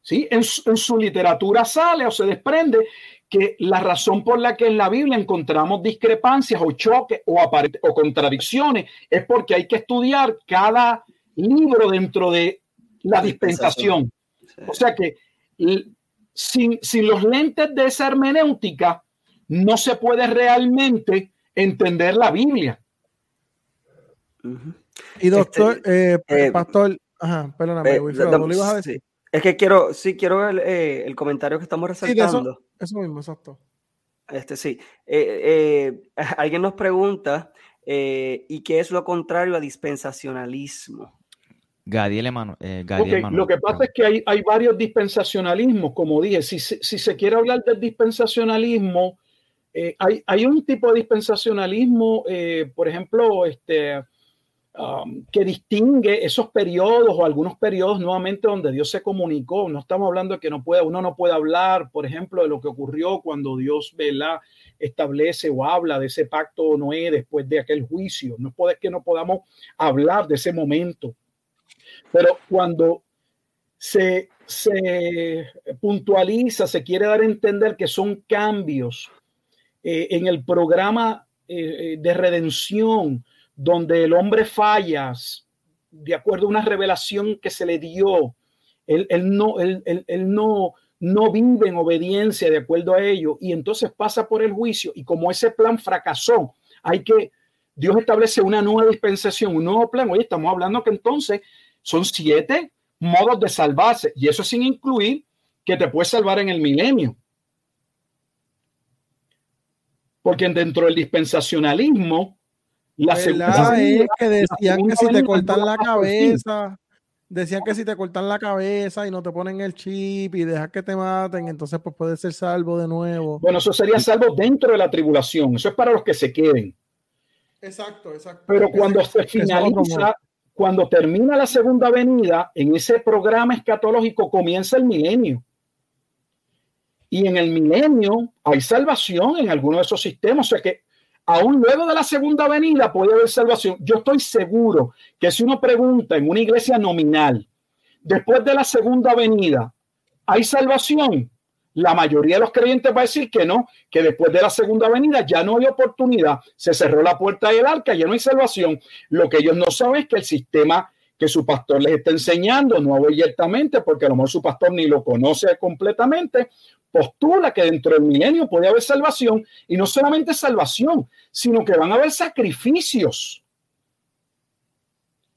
[SPEAKER 3] Sí, en su, literatura sale o se desprende que la razón por la que en la Biblia encontramos discrepancias o choques o, o contradicciones es porque hay que estudiar cada libro dentro de la dispensación. O sea que sin, los lentes de esa hermenéutica, no se puede realmente entender la Biblia.
[SPEAKER 4] Y doctor, este, eh, eh, pastor, ajá, perdóname, eh, ¿lo ibas a decir?
[SPEAKER 2] Es que quiero, sí, quiero ver el comentario que estamos resaltando.
[SPEAKER 4] Sí, eso, mismo, exacto.
[SPEAKER 2] Este sí. [laughs] alguien nos pregunta, ¿y qué es lo contrario a dispensacionalismo?
[SPEAKER 5] Gadiel Emanuel.
[SPEAKER 3] Eh, lo que pasa es que hay, hay, varios dispensacionalismos, como dije. Si, si, se quiere hablar del dispensacionalismo, eh, hay, hay, un tipo de dispensacionalismo, eh, por ejemplo, este, um, que distingue esos periodos o algunos periodos nuevamente donde Dios se comunicó. No estamos hablando de que no puede, uno no puede hablar, por ejemplo, de lo que ocurrió cuando Dios establece o habla de ese pacto Noé después de aquel juicio. No puede que no podamos hablar de ese momento pero cuando se, puntualiza, se quiere dar a entender que son cambios eh, en el programa eh, de redención, donde el hombre falla de acuerdo a una revelación que se le dio. Él, no, él, no, no vive en obediencia de acuerdo a ello y entonces pasa por el juicio y como ese plan fracasó, hay que, Dios establece una nueva dispensación, un nuevo plan. Oye, estamos hablando que entonces son siete modos de salvarse y eso sin incluir que te puedes salvar en el milenio. Porque dentro del dispensacionalismo,
[SPEAKER 4] la segunda es que decían que si te cortan la cabeza, decían que si te cortan la cabeza y no te ponen el chip y dejas que te maten, entonces pues puedes ser salvo de nuevo.
[SPEAKER 3] Bueno, eso sería salvo dentro de la tribulación. Eso es para los que se queden.
[SPEAKER 4] Exacto, exacto.
[SPEAKER 3] Pero cuando se finaliza, cuando termina la segunda venida, en ese programa escatológico comienza el milenio. Y en el milenio hay salvación en alguno de esos sistemas. O sea que aún luego de la segunda venida puede haber salvación. Yo estoy seguro que si uno pregunta en una iglesia nominal, después de la segunda venida, ¿hay salvación? La mayoría de los creyentes va a decir que no, que después de la segunda venida ya no hay oportunidad, se cerró la puerta del arca, ya no hay salvación. Lo que ellos no saben es que el sistema que su pastor les está enseñando, no abiertamente, porque a lo mejor su pastor ni lo conoce completamente, postula que dentro del milenio puede haber salvación y no solamente salvación, sino que van a haber sacrificios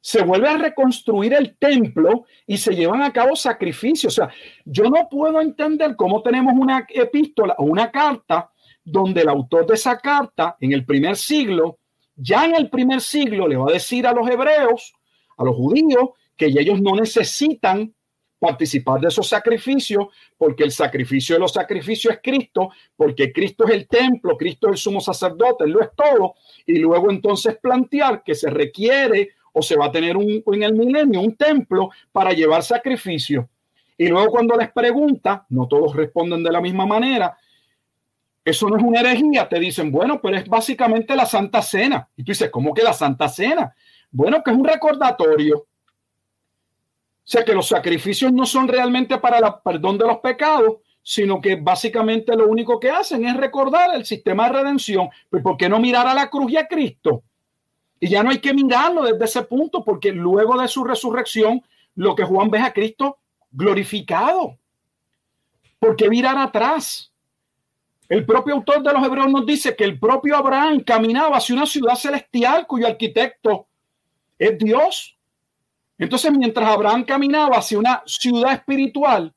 [SPEAKER 3] se vuelve a reconstruir el templo y se llevan a cabo sacrificios. O sea, yo no puedo entender cómo tenemos una epístola o una carta donde el autor de esa carta en el primer siglo, ya en el primer siglo, le va a decir a los hebreos, a los judíos, que ellos no necesitan participar de esos sacrificios, porque el sacrificio de los sacrificios es Cristo, porque Cristo es el templo, Cristo es el sumo sacerdote, Él lo es todo, y luego entonces plantear que se requiere o se va a tener un, en el milenio un templo para llevar sacrificio. Y luego cuando les pregunta, no todos responden de la misma manera, eso no es una herejía, te dicen, bueno, pero es básicamente la Santa Cena. Y tú dices, ¿cómo que la Santa Cena? Bueno, que es un recordatorio. O sea, que los sacrificios no son realmente para el perdón de los pecados, sino que básicamente lo único que hacen es recordar el sistema de redención. Pues, ¿por qué no mirar a la cruz y a Cristo? Y ya no hay que mirarlo desde ese punto, porque luego de su resurrección, lo que Juan ve a Cristo glorificado. ¿Por qué mirar atrás? El propio autor de los Hebreos nos dice que el propio Abraham caminaba hacia una ciudad celestial cuyo arquitecto es Dios. Entonces, mientras Abraham caminaba hacia una ciudad espiritual,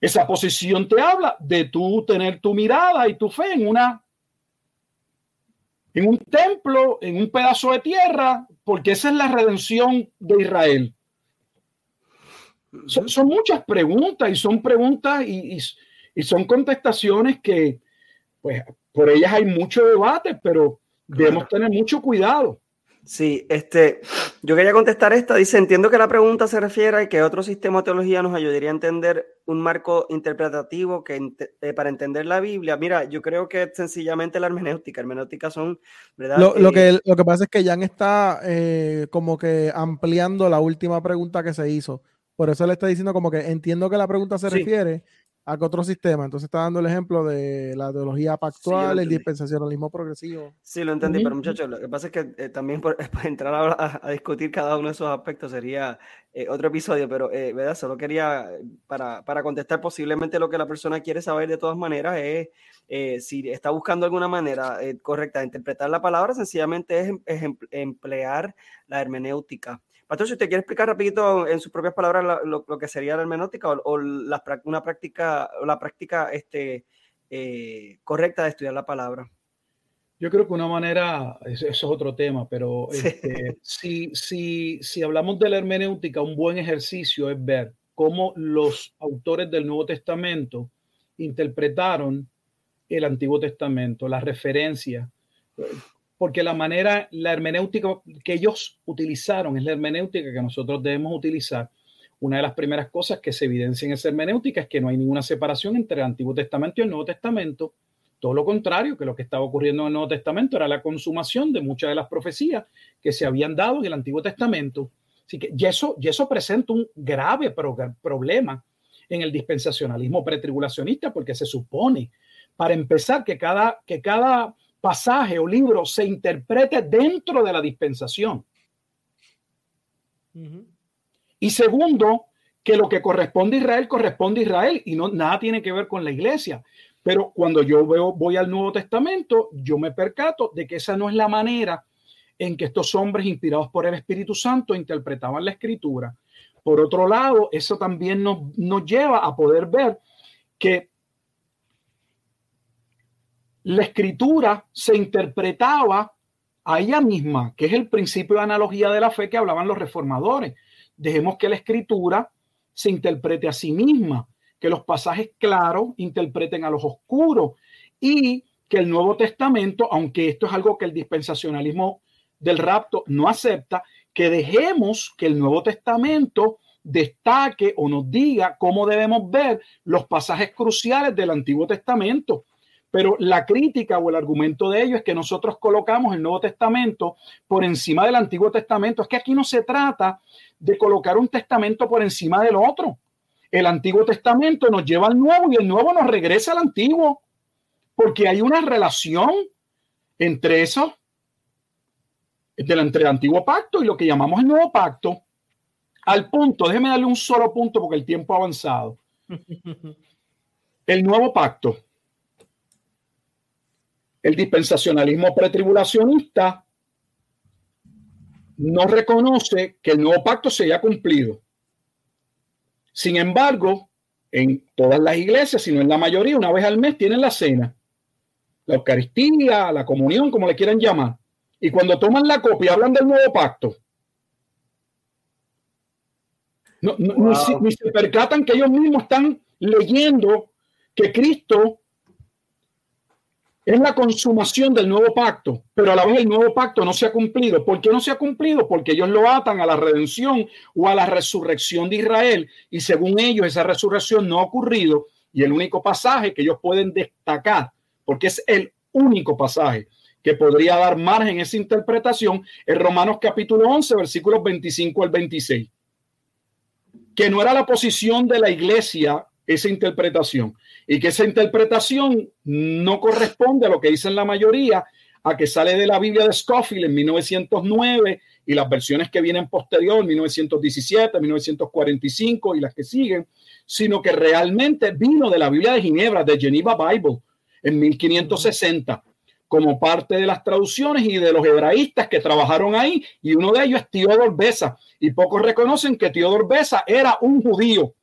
[SPEAKER 3] esa posición te habla de tú tener tu mirada y tu fe en una en un templo, en un pedazo de tierra, porque esa es la redención de Israel. Son, muchas preguntas y son preguntas y, son contestaciones que, pues, por ellas hay mucho debate, pero debemos tener mucho cuidado.
[SPEAKER 2] Sí, este, yo quería contestar esta. Dice, entiendo que la pregunta se refiere a que otro sistema de teología nos ayudaría a entender un marco interpretativo que eh, para entender la Biblia. Mira, yo creo que sencillamente la hermenéutica. Hermenéutica son,
[SPEAKER 4] ¿verdad? Lo, que, eh, lo que pasa es que Jan está eh, como que ampliando la última pregunta que se hizo. Por eso le está diciendo como que entiendo que la pregunta se refiere a otro sistema. Entonces está dando el ejemplo de la teología pactual, el dispensacionalismo progresivo.
[SPEAKER 2] Sí, lo entendí, pero muchachos, lo que pasa es que eh, también por, [laughs] entrar a, discutir cada uno de esos aspectos sería eh, otro episodio, pero eh, ¿verdad? solo quería, para, para, contestar posiblemente lo que la persona quiere saber de todas maneras, es si está buscando alguna manera correcta de interpretar la palabra, sencillamente es, es emplear la hermenéutica. Pastor, si usted quiere explicar rapidito en sus propias palabras lo, que sería la hermenótica o, la, una práctica, la práctica este, eh, correcta de estudiar la palabra.
[SPEAKER 3] Yo creo que una manera, eso, es otro tema, pero [laughs] este, si, si, si hablamos de la hermenéutica, un buen ejercicio es ver cómo los autores del Nuevo Testamento interpretaron el Antiguo Testamento, la referencia, porque la manera, la hermenéutica que ellos utilizaron es la hermenéutica que nosotros debemos utilizar. Una de las primeras cosas que se evidencia en esa hermenéutica es que no hay ninguna separación entre el Antiguo Testamento y el Nuevo Testamento. Todo lo contrario, que lo que estaba ocurriendo en el Nuevo Testamento era la consumación de muchas de las profecías que se habían dado en el Antiguo Testamento. Así que y eso, y eso presenta un grave problema en el dispensacionalismo pretribulacionista, porque se supone, para empezar, que cada, que cada pasaje o libro se interprete dentro de la dispensación. Y segundo, que lo que corresponde a Israel corresponde a Israel y no nada tiene que ver con la iglesia. Pero cuando yo veo, voy al Nuevo Testamento, yo me percato de que esa no es la manera en que estos hombres inspirados por el Espíritu Santo interpretaban la escritura. Por otro lado, eso también nos, nos lleva a poder ver que la escritura se interpretaba a ella misma, que es el principio de analogía de la fe que hablaban los reformadores. Dejemos que la escritura se interprete a sí misma, que los pasajes claros interpreten a los oscuros y que el Nuevo Testamento, aunque esto es algo que el dispensacionalismo del rapto no acepta, que dejemos que el Nuevo Testamento destaque o nos diga cómo debemos ver los pasajes cruciales del Antiguo Testamento pero la crítica o el argumento de ellos es que nosotros colocamos el Nuevo Testamento por encima del Antiguo Testamento. Es que aquí no se trata de colocar un testamento por encima del otro. el Antiguo Testamento nos lleva al Nuevo y el Nuevo nos regresa al Antiguo, porque hay una relación entre eso, entre el Antiguo Pacto y lo que llamamos el Nuevo Pacto. Al punto, déjeme darle un solo punto porque el tiempo ha avanzado. [laughs] El Nuevo Pacto, el dispensacionalismo pretribulacionista no reconoce que el nuevo pacto se haya cumplido. Sin embargo, en todas las iglesias, si no en la mayoría, una vez al mes tienen la cena, la Eucaristía, la comunión, como le quieran llamar. Y cuando toman la copia, hablan del nuevo pacto. No, ni se percatan que ellos mismos están leyendo que Cristo es la consumación del nuevo pacto, pero a la vez el nuevo pacto no se ha cumplido. ¿Por qué no se ha cumplido? Porque ellos lo atan a la redención o a la resurrección de Israel y según ellos esa resurrección no ha ocurrido y el único pasaje que ellos pueden destacar, porque es el único pasaje que podría dar margen a esa interpretación, es Romanos capítulo 11, versículos 25 al 26, que no era la posición de la iglesia esa interpretación. Y que esa interpretación no corresponde a lo que dicen la mayoría, a que sale de la Biblia de Scofield en 1909 y las versiones que vienen posterior, 1917, 1945 y las que siguen, sino que realmente vino de la Biblia de Ginebra, de Geneva Bible, en 1560, como parte de las traducciones y de los hebraístas que trabajaron ahí, y uno de ellos es Teodor Besa, y pocos reconocen que Teodor Besa era un judío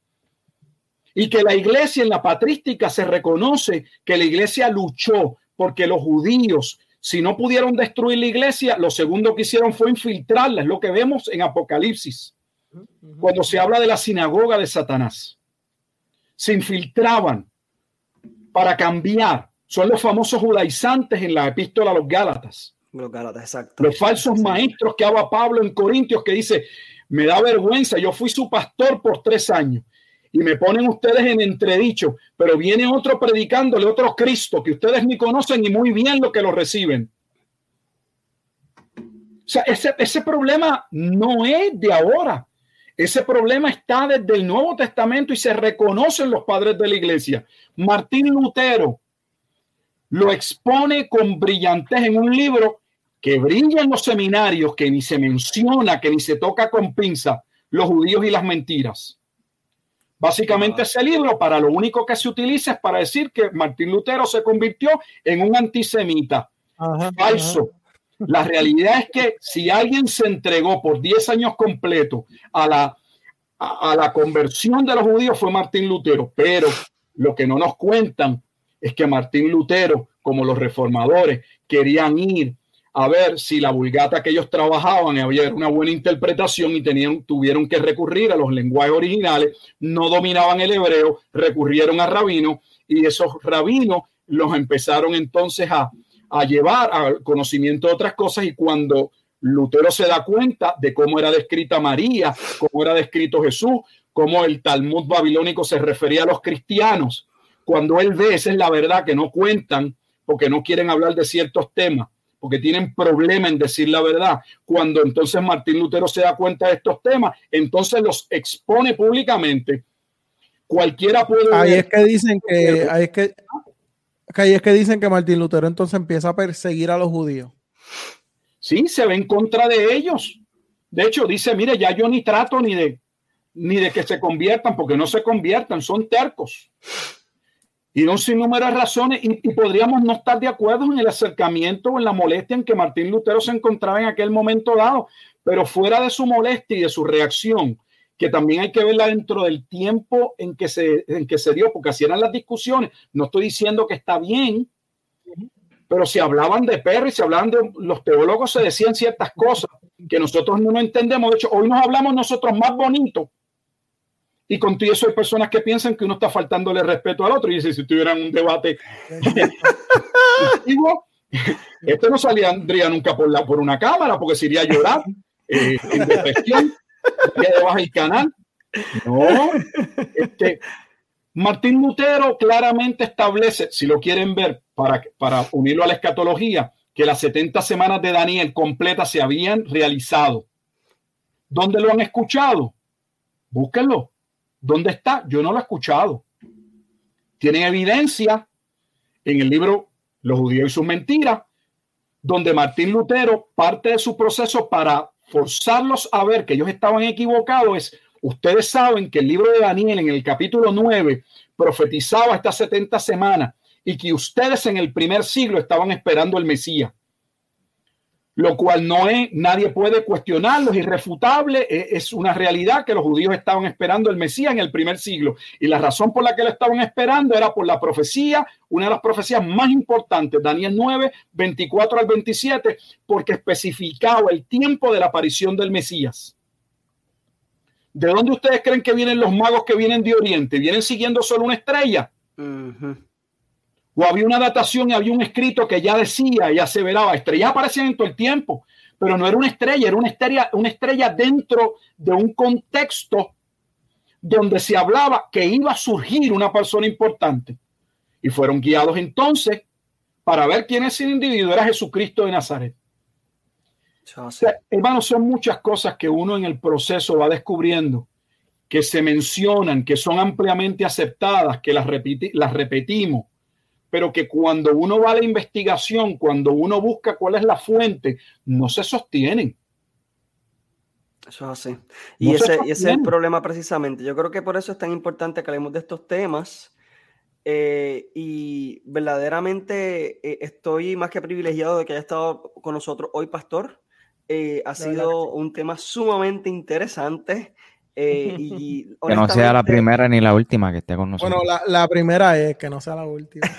[SPEAKER 3] y que la iglesia en la patrística se reconoce que la iglesia luchó porque los judíos, si no pudieron destruir la iglesia, lo segundo que hicieron fue infiltrarla, es lo que vemos en Apocalipsis, cuando se habla de la sinagoga de Satanás. Se infiltraban para cambiar. Son los famosos judaizantes en la epístola a los Gálatas.
[SPEAKER 2] Los Gálatas, exacto.
[SPEAKER 3] Los falsos maestros que habla Pablo en Corintios que dice, me da vergüenza, yo fui su pastor por tres años y me ponen ustedes en entredicho, pero viene otro predicándole otro Cristo que ustedes ni conocen y muy bien lo que lo reciben. O sea, ese, ese problema no es de ahora. Ese problema está desde el Nuevo Testamento y se reconocen los padres de la iglesia. Martín Lutero lo expone con brillantez en un libro que brilla en los seminarios, que ni se menciona, que ni se toca con pinza, los judíos y las mentiras. Básicamente ese libro para lo único que se utiliza es para decir que Martín Lutero se convirtió en un antisemita. Falso. La realidad es que si alguien se entregó por 10 años completos a la, a, la conversión de los judíos fue Martín Lutero. Pero lo que no nos cuentan es que Martín Lutero, como los reformadores, querían ir a ver si la vulgata que ellos trabajaban había una buena interpretación y tenían, tuvieron que recurrir a los lenguajes originales, no dominaban el hebreo, recurrieron a rabinos y esos rabinos los empezaron entonces a, a llevar al conocimiento de otras cosas y cuando Lutero se da cuenta de cómo era descrita María, cómo era descrito Jesús, cómo el Talmud babilónico se refería a los cristianos, cuando él ve, esa es la verdad que no cuentan porque no quieren hablar de ciertos temas porque tienen problema en decir la verdad. Cuando entonces Martín Lutero se da cuenta de estos temas, entonces los expone públicamente. Cualquiera puede.
[SPEAKER 4] Ahí es que dicen que, ahí es que, ahí es que dicen que Martín Lutero entonces empieza a perseguir a los judíos.
[SPEAKER 3] Sí, se ve en contra de ellos. De hecho, dice, mire, ya yo ni trato ni de ni de que se conviertan, porque no se conviertan, son tercos y un sinnúmero de razones y, podríamos no estar de acuerdo en el acercamiento o en la molestia en que Martín Lutero se encontraba en aquel momento dado, pero fuera de su molestia y de su reacción, que también hay que verla dentro del tiempo en que se, en que se dio, porque así eran las discusiones. No estoy diciendo que está bien, pero si hablaban de perro y si hablaban de los teólogos, se decían ciertas cosas que nosotros no entendemos. De hecho, hoy nos hablamos nosotros más bonito y con todo eso hay personas que piensan que uno está faltándole respeto al otro. Y dice, si tuvieran un debate [laughs] [laughs] esto no saldría nunca por, la, por una cámara porque se iría a llorar eh, en depresión, debajo del canal. No, este, Martín Lutero claramente establece, si lo quieren ver, para, para unirlo a la escatología, que las 70 semanas de Daniel completas se habían realizado. ¿Dónde lo han escuchado? Búsquenlo ¿Dónde está? Yo no lo he escuchado. Tienen evidencia en el libro Los judíos y sus mentiras, donde Martín Lutero parte de su proceso para forzarlos a ver que ellos estaban equivocados es, ustedes saben que el libro de Daniel en el capítulo 9 profetizaba estas 70 semanas y que ustedes en el primer siglo estaban esperando el Mesías lo cual no es, nadie puede cuestionarlo, es irrefutable, e, es una realidad que los judíos estaban esperando el Mesías en el primer siglo. Y la razón por la que lo estaban esperando era por la profecía, una de las profecías más importantes, Daniel 9, 24 al 27, porque especificaba el tiempo de la aparición del Mesías. ¿De dónde ustedes creen que vienen los magos que vienen de Oriente? ¿Vienen siguiendo solo una estrella? O había una datación y había un escrito que ya decía y aseveraba, estrellas aparecían en todo el tiempo, pero no era una estrella, era una estrella, una estrella dentro de un contexto donde se hablaba que iba a surgir una persona importante. Y fueron guiados entonces para ver quién es ese individuo, era Jesucristo de Nazaret. hermanos, son muchas cosas que uno en el proceso va descubriendo, que se mencionan, que son ampliamente aceptadas, que las, las repetimos, pero que cuando uno va a la investigación, cuando uno busca cuál es la fuente, no se sostienen.
[SPEAKER 2] Eso es así. Y, ese, es el problema precisamente. Yo creo que por eso es tan importante que hablemos de estos temas. Eh, y verdaderamente eh, estoy más que privilegiado de que haya estado con nosotros hoy, Pastor. Eh, ha sido un tema sumamente interesante. Eh, [laughs] y,
[SPEAKER 5] que no sea la primera ni la última que esté con nosotros.
[SPEAKER 4] Bueno, la, primera es que no sea la última. [laughs]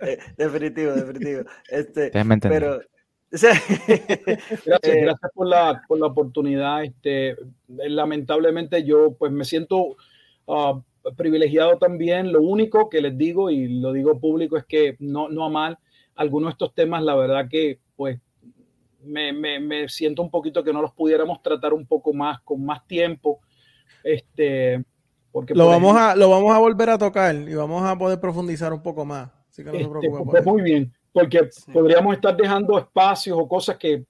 [SPEAKER 2] Eh, definitivo, definitivo. Este,
[SPEAKER 3] pero, [laughs] gracias, eh, gracias por la, por la oportunidad. Este, lamentablemente yo pues me siento ah, privilegiado también. Lo único que les digo y lo digo público es que no, no a mal, algunos de estos temas, la verdad que pues me, me, siento un poquito que no los pudiéramos tratar un poco más, con más tiempo. Este, porque
[SPEAKER 4] lo, vamos a, lo vamos a volver a tocar y vamos a poder profundizar un poco más. Así que no se
[SPEAKER 3] este, pues muy bien, porque podríamos estar dejando espacios o cosas que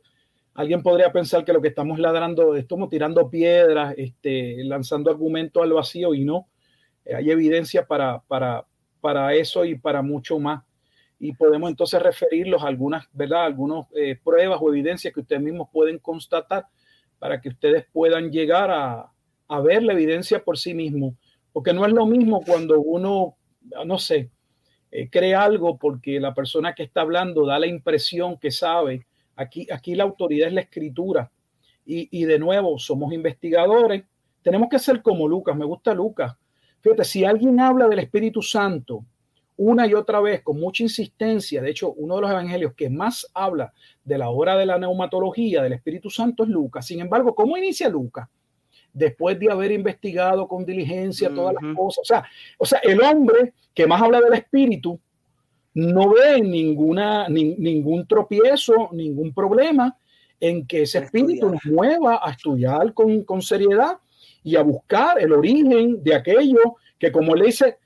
[SPEAKER 3] alguien podría pensar que lo que estamos ladrando es como tirando piedras, este, lanzando argumentos al vacío y no. Hay evidencia para, para, para eso y para mucho más y podemos entonces referirlos a algunas, ¿verdad? Algunas eh, pruebas o evidencias que ustedes mismos pueden constatar para que ustedes puedan llegar a, a ver la evidencia por sí mismos. Porque no es lo mismo cuando uno, no sé, eh, cree algo porque la persona que está hablando da la impresión que sabe. Aquí, aquí la autoridad es la escritura. Y, y de nuevo, somos investigadores. Tenemos que ser como Lucas. Me gusta Lucas. Fíjate, si alguien habla del Espíritu Santo, una y otra vez con mucha insistencia. De hecho, uno de los evangelios que más habla de la obra de la neumatología del Espíritu Santo es Lucas. Sin embargo, ¿cómo inicia Lucas? Después de haber investigado con diligencia todas las cosas. O sea, o sea, el hombre que más habla del Espíritu no ve ninguna, ningún tropiezo, ningún problema en que ese espíritu nos mueva a estudiar con, con seriedad y a buscar el origen de aquello que, como le dice,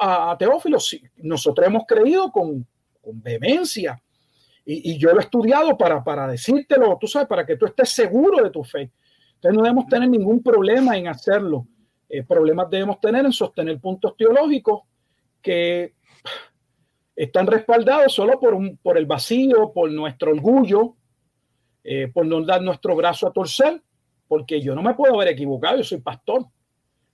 [SPEAKER 3] a, Teófilo, nosotros hemos creído con, vehemencia. Y, yo lo he estudiado para, para decírtelo, tú sabes, para que tú estés seguro de tu fe. Entonces no debemos tener ningún problema en hacerlo. Eh, problemas debemos tener en sostener puntos teológicos que están respaldados solo por, un, por el vacío, por nuestro orgullo, eh, por no dar nuestro brazo a torcer, porque yo no me puedo haber equivocado, yo soy pastor.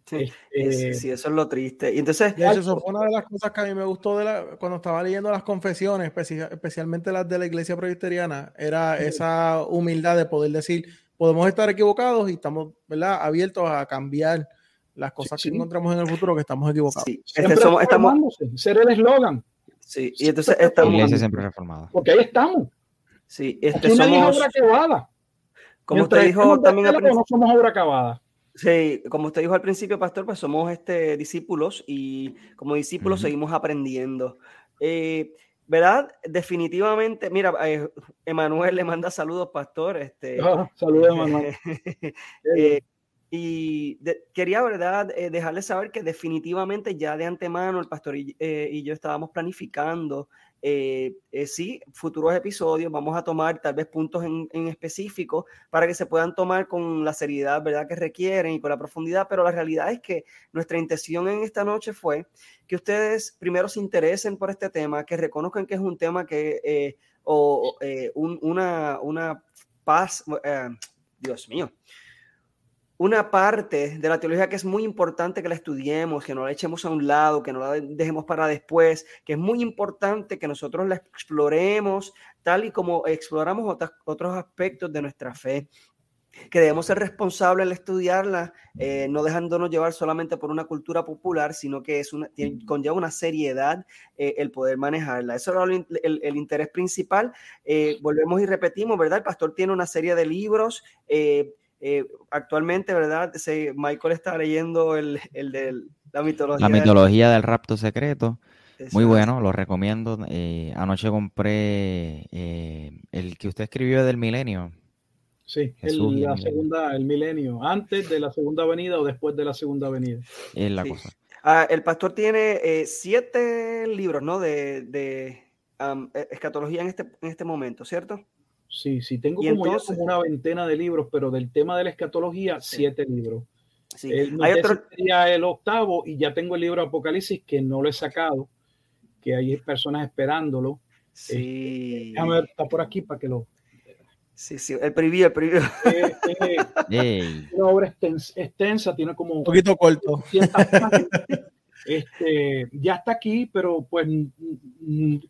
[SPEAKER 2] Sí, este, sí, eso es lo triste. Y entonces,
[SPEAKER 4] eso fue una de las cosas que a mí me gustó de la, cuando estaba leyendo las confesiones, especialmente las de la iglesia presbiteriana, era esa humildad de poder decir, podemos estar equivocados y estamos ¿verdad? abiertos a cambiar las cosas que encontramos en el futuro que estamos equivocados.
[SPEAKER 3] Este somos, estamos, ser el eslogan.
[SPEAKER 2] Sí, y entonces estamos.
[SPEAKER 5] Iglesia siempre reformada.
[SPEAKER 3] Porque ahí estamos.
[SPEAKER 2] Sí, este Aquí somos.
[SPEAKER 3] Obra acabada.
[SPEAKER 2] Como usted dijo también.
[SPEAKER 3] No somos obra acabada.
[SPEAKER 2] Sí, como usted dijo al principio, pastor, pues somos este, discípulos y como discípulos seguimos aprendiendo. Eh, ¿Verdad? Definitivamente, mira, eh, Emanuel le manda saludos, pastor. Este,
[SPEAKER 3] ah, saludos, Emanuel. [laughs]
[SPEAKER 2] Eh, y quería, ¿verdad?, eh, dejarles saber que definitivamente ya de antemano el pastor y, eh, yo estábamos planificando, eh, sí, futuros episodios, vamos a tomar tal vez puntos en, en, específico para que se puedan tomar con la seriedad, ¿verdad?, que requieren y con la profundidad, pero la realidad es que nuestra intención en esta noche fue que ustedes primero se interesen por este tema, que reconozcan que es un tema que, o una, una paz, Dios mío, una parte de la teología que es muy importante que la estudiemos, que no la echemos a un lado, que no la dejemos para después, que es muy importante que nosotros la exploremos tal y como exploramos otros aspectos de nuestra fe, que debemos ser responsables al estudiarla, eh, no dejándonos llevar solamente por una cultura popular, sino que es una, conlleva una seriedad eh, el poder manejarla. Eso era el, interés principal. Eh, volvemos y repetimos, ¿verdad? El pastor tiene una serie de libros. Eh, actualmente, ¿verdad? Michael está leyendo el, de la mitología.
[SPEAKER 5] La mitología del, rapto secreto. Muy bueno, lo recomiendo. Eh, anoche compré eh, el que usted escribió del milenio.
[SPEAKER 3] Sí, el, la segunda, el milenio, antes de la segunda venida o después de la segunda venida.
[SPEAKER 5] Es la cosa.
[SPEAKER 2] Ah, el pastor tiene siete libros, ¿no? De, de escatología en este, en este momento, ¿cierto?
[SPEAKER 3] Sí, sí, tengo como, una veintena de libros, pero del tema de la escatología, siete libros. Sí. Hay otro... sería el octavo y ya tengo el libro Apocalipsis que no lo he sacado, que hay personas esperándolo. Sí. Este, déjame ver, está por aquí para que lo...
[SPEAKER 2] Sí, sí, el preview, el preview. [laughs]
[SPEAKER 3] Una obra extensa, tiene como... Un
[SPEAKER 4] poquito corto.
[SPEAKER 3] Este, ya está aquí, pero pues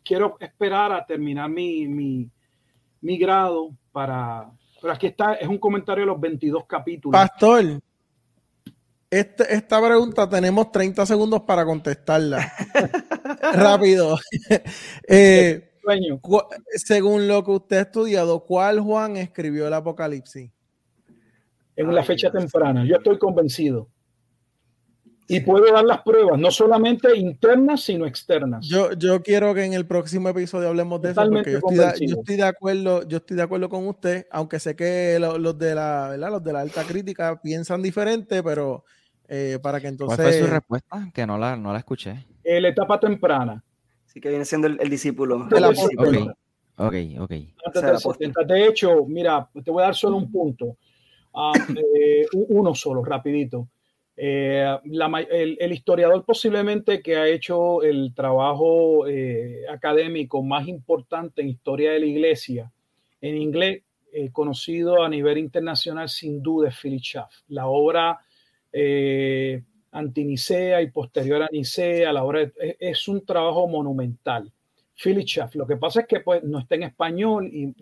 [SPEAKER 3] quiero esperar a terminar mi, mi mi grado para... Pero aquí está, es un comentario de los 22 capítulos.
[SPEAKER 4] Pastor, este, esta pregunta tenemos 30 segundos para contestarla. [laughs] Rápido. [laughs] eh, según lo que usted ha estudiado, ¿cuál Juan escribió el Apocalipsis?
[SPEAKER 3] En la fecha temprana. Yo estoy convencido y puede dar las pruebas, no solamente internas, sino externas.
[SPEAKER 4] Yo, yo quiero que en el próximo episodio hablemos de eso, porque yo estoy, de, acuerdo, yo estoy de acuerdo con usted, aunque sé que los, de la, ¿verdad? los de la alta crítica piensan diferente, pero eh, para que entonces.
[SPEAKER 5] ¿Cuál fue su respuesta? Que no la, no la escuché.
[SPEAKER 3] la etapa temprana.
[SPEAKER 2] Sí, que viene siendo el, discípulo.
[SPEAKER 5] De la Ok, ok.
[SPEAKER 3] De hecho, mira, te voy a dar solo un punto. Ah, eh, uno solo, rapidito. Eh, el, historiador posiblemente que ha hecho el trabajo eh, académico más importante en historia de la iglesia, en inglés, eh, conocido a nivel internacional sin duda es Philip Schaff. La obra antinicea y posterior a Nicea, la obra es, un trabajo monumental. Philip Schaff. Lo que pasa es que pues, no está en español y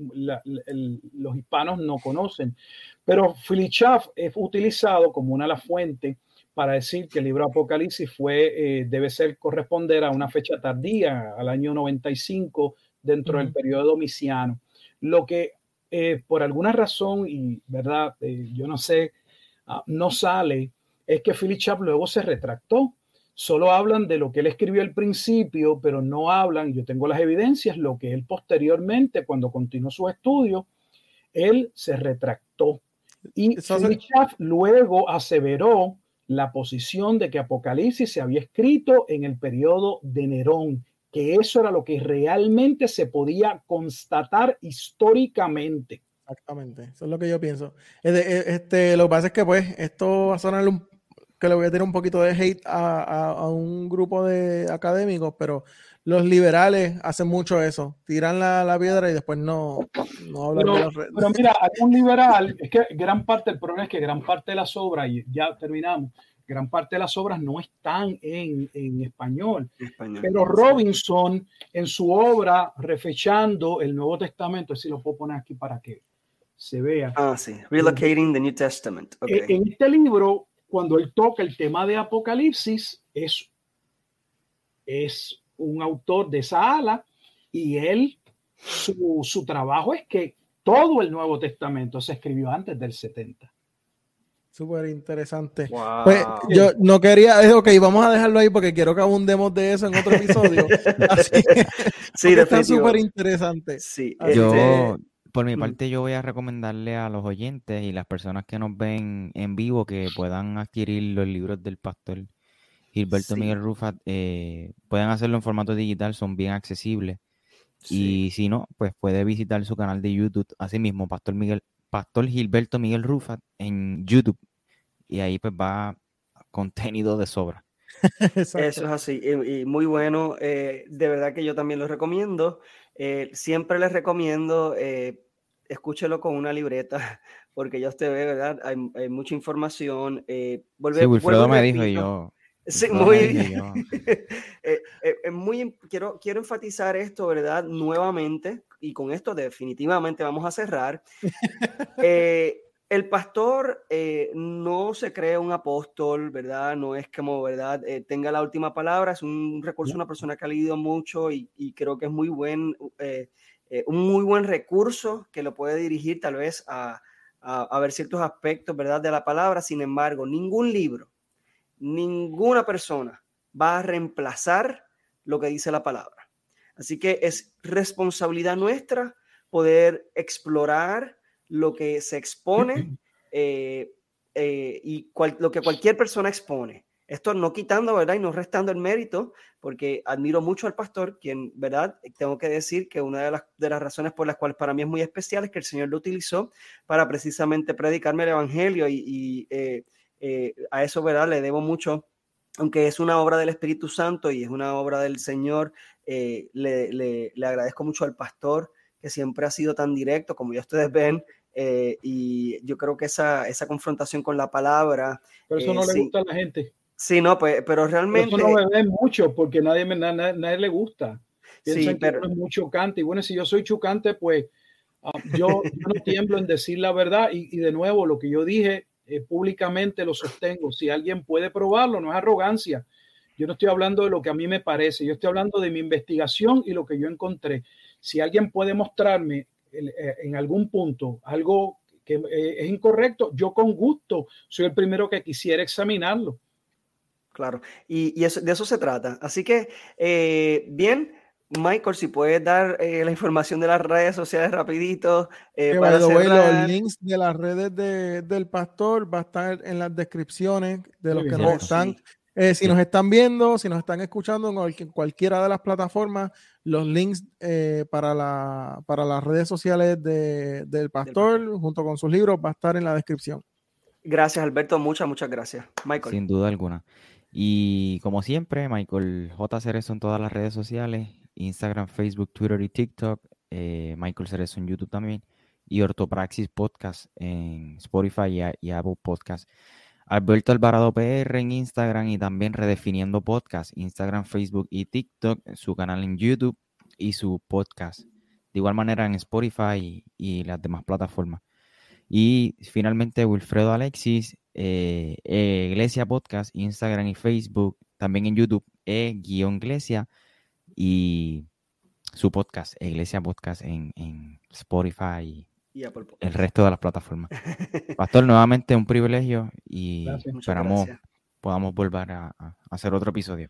[SPEAKER 3] los hispanos no conocen, pero Philip Schaff es utilizado como una de las fuentes para decir que el libro Apocalipsis fue, eh, debe ser corresponder a una fecha tardía, al año 95, dentro del periodo domiciano. Lo que eh, por alguna razón, y verdad, eh, yo no sé, ah, no sale, es que Philip Chap luego se retractó. Solo hablan de lo que él escribió al principio, pero no hablan, yo tengo las evidencias, lo que él posteriormente, cuando continuó su estudio, él se retractó. Y Schaff luego aseveró la posición de que Apocalipsis se había escrito en el periodo de Nerón, que eso era lo que realmente se podía constatar históricamente.
[SPEAKER 4] Exactamente, eso es lo que yo pienso. Este, lo que pasa es que pues esto va a sonar un, que le voy a tener un poquito de hate a, un grupo de académicos, pero los liberales hacen mucho eso, tiran la, piedra y después no, no hablan
[SPEAKER 3] pero, de Pero mira, hay un liberal, es que gran parte, el problema es que gran parte de las obras, y ya terminamos, gran parte de las obras no están en, en español. Pero Robinson, en su obra, refechando el Nuevo Testamento, si lo puedo poner aquí para que se vea.
[SPEAKER 2] Ah, sí, Relocating the New Testament.
[SPEAKER 3] E, en este libro, cuando él toca el tema de Apocalipsis, es, es un autor de esa ala y él, su, su trabajo es que todo el Nuevo Testamento se escribió antes del 70.
[SPEAKER 4] Súper interesante. Pues yo no quería, eh, ok, vamos a dejarlo ahí porque quiero que abundemos de eso en otro episodio. [laughs] sí, está súper interesante.
[SPEAKER 5] Sí, yo, por mi parte, yo voy a recomendarle a los oyentes y las personas que nos ven en vivo que puedan adquirir los libros del pastor Gilberto Miguel Rufat. Eh, pueden hacerlo en formato digital, son bien accesibles. Y si no, pues puede visitar su canal de YouTube, así mismo, Pastor Miguel, Pastor Gilberto Miguel Rufat en YouTube. Y ahí pues va contenido de sobra. [laughs]
[SPEAKER 2] Eso es así, y, muy bueno. Eh, de verdad que yo también lo recomiendo. Eh, siempre les recomiendo, eh, escúchelo con una libreta, [laughs] porque ya usted ve, ¿verdad? Hay, mucha información. Eh, [laughs]
[SPEAKER 5] sí, Wilfredo me dijo y yo. [laughs]
[SPEAKER 2] Sí, muy bien. muy, quiero, quiero enfatizar esto, ¿verdad? Nuevamente, y con esto definitivamente vamos a cerrar. El pastor no se cree un apóstol, ¿verdad? No es como, ¿verdad? tenga la última palabra, es un recurso, una persona que ha leído mucho y, y creo que es muy buen, un muy buen recurso que lo puede dirigir tal vez a, a, a, ver ciertos aspectos, ¿verdad? De la palabra. Sin embargo, ningún libro ninguna persona va a reemplazar lo que dice la palabra. Así que es responsabilidad nuestra poder explorar lo que se expone eh, eh, y lo que cualquier persona expone. Esto no quitando, ¿verdad? Y no restando el mérito, porque admiro mucho al pastor, quien, ¿verdad? Tengo que decir que una de las, de las razones por las cuales para mí es muy especial es que el Señor lo utilizó para precisamente predicarme el Evangelio y, eh, eh, a eso, ¿verdad? Le debo mucho, aunque es una obra del Espíritu Santo y es una obra del Señor, eh, le, le, le, agradezco mucho al pastor que siempre ha sido tan directo, como ya ustedes ven, eh, y yo creo que esa, esa confrontación con la palabra...
[SPEAKER 3] Pero eso no le gusta a la gente.
[SPEAKER 2] Sí, no, pues, pero realmente...
[SPEAKER 3] eso no me ven mucho porque nadie, me, nadie, nadie le gusta. Piensan sí, pero... que es muy chocante. Y bueno, si yo soy chocante, pues uh, yo, yo, no tiemblo en decir la verdad. Y, y, de nuevo, lo que yo dije eh, públicamente lo sostengo. Si alguien puede probarlo, no es arrogancia. Yo no estoy hablando de lo que a mí me parece, yo estoy hablando de mi investigación y lo que yo encontré. Si alguien puede mostrarme eh, en algún punto algo que eh, es incorrecto, yo con gusto soy el primero que quisiera examinarlo.
[SPEAKER 2] Claro, y, y eso, de eso se trata. Así que, eh, bien, Michael, si puedes dar eh, la información de las redes sociales rapidito.
[SPEAKER 4] Eh, para los links de las redes de, del pastor va a estar en las descripciones de los que nos están, eh, si nos están viendo, si nos están escuchando en cualquiera de las plataformas, los links eh, para, la, para las redes sociales de, del pastor junto con sus libros va a estar en la descripción.
[SPEAKER 2] Gracias, Alberto. Muchas, muchas gracias. Michael.
[SPEAKER 5] Sin duda alguna. Y como siempre, Michael J. Cerezo en todas las redes sociales Instagram, Facebook, Twitter y TikTok. Eh, Michael Cerezo en YouTube también. Y Ortopraxis Podcast en Spotify y, Apple Podcast. Alberto Alvarado PR en Instagram y también Redefiniendo Podcast, Instagram, Facebook y TikTok, su canal en YouTube y su podcast. De igual manera en Spotify y, las demás plataformas. Y finalmente Wilfredo Alexis, eh, eh, Iglesia Podcast, Instagram y Facebook, también en YouTube, e-iglesia y su podcast, Iglesia Podcast en, en Spotify y, el resto de las plataformas. Pastor, nuevamente un privilegio y esperamos podamos volver a, a hacer otro episodio.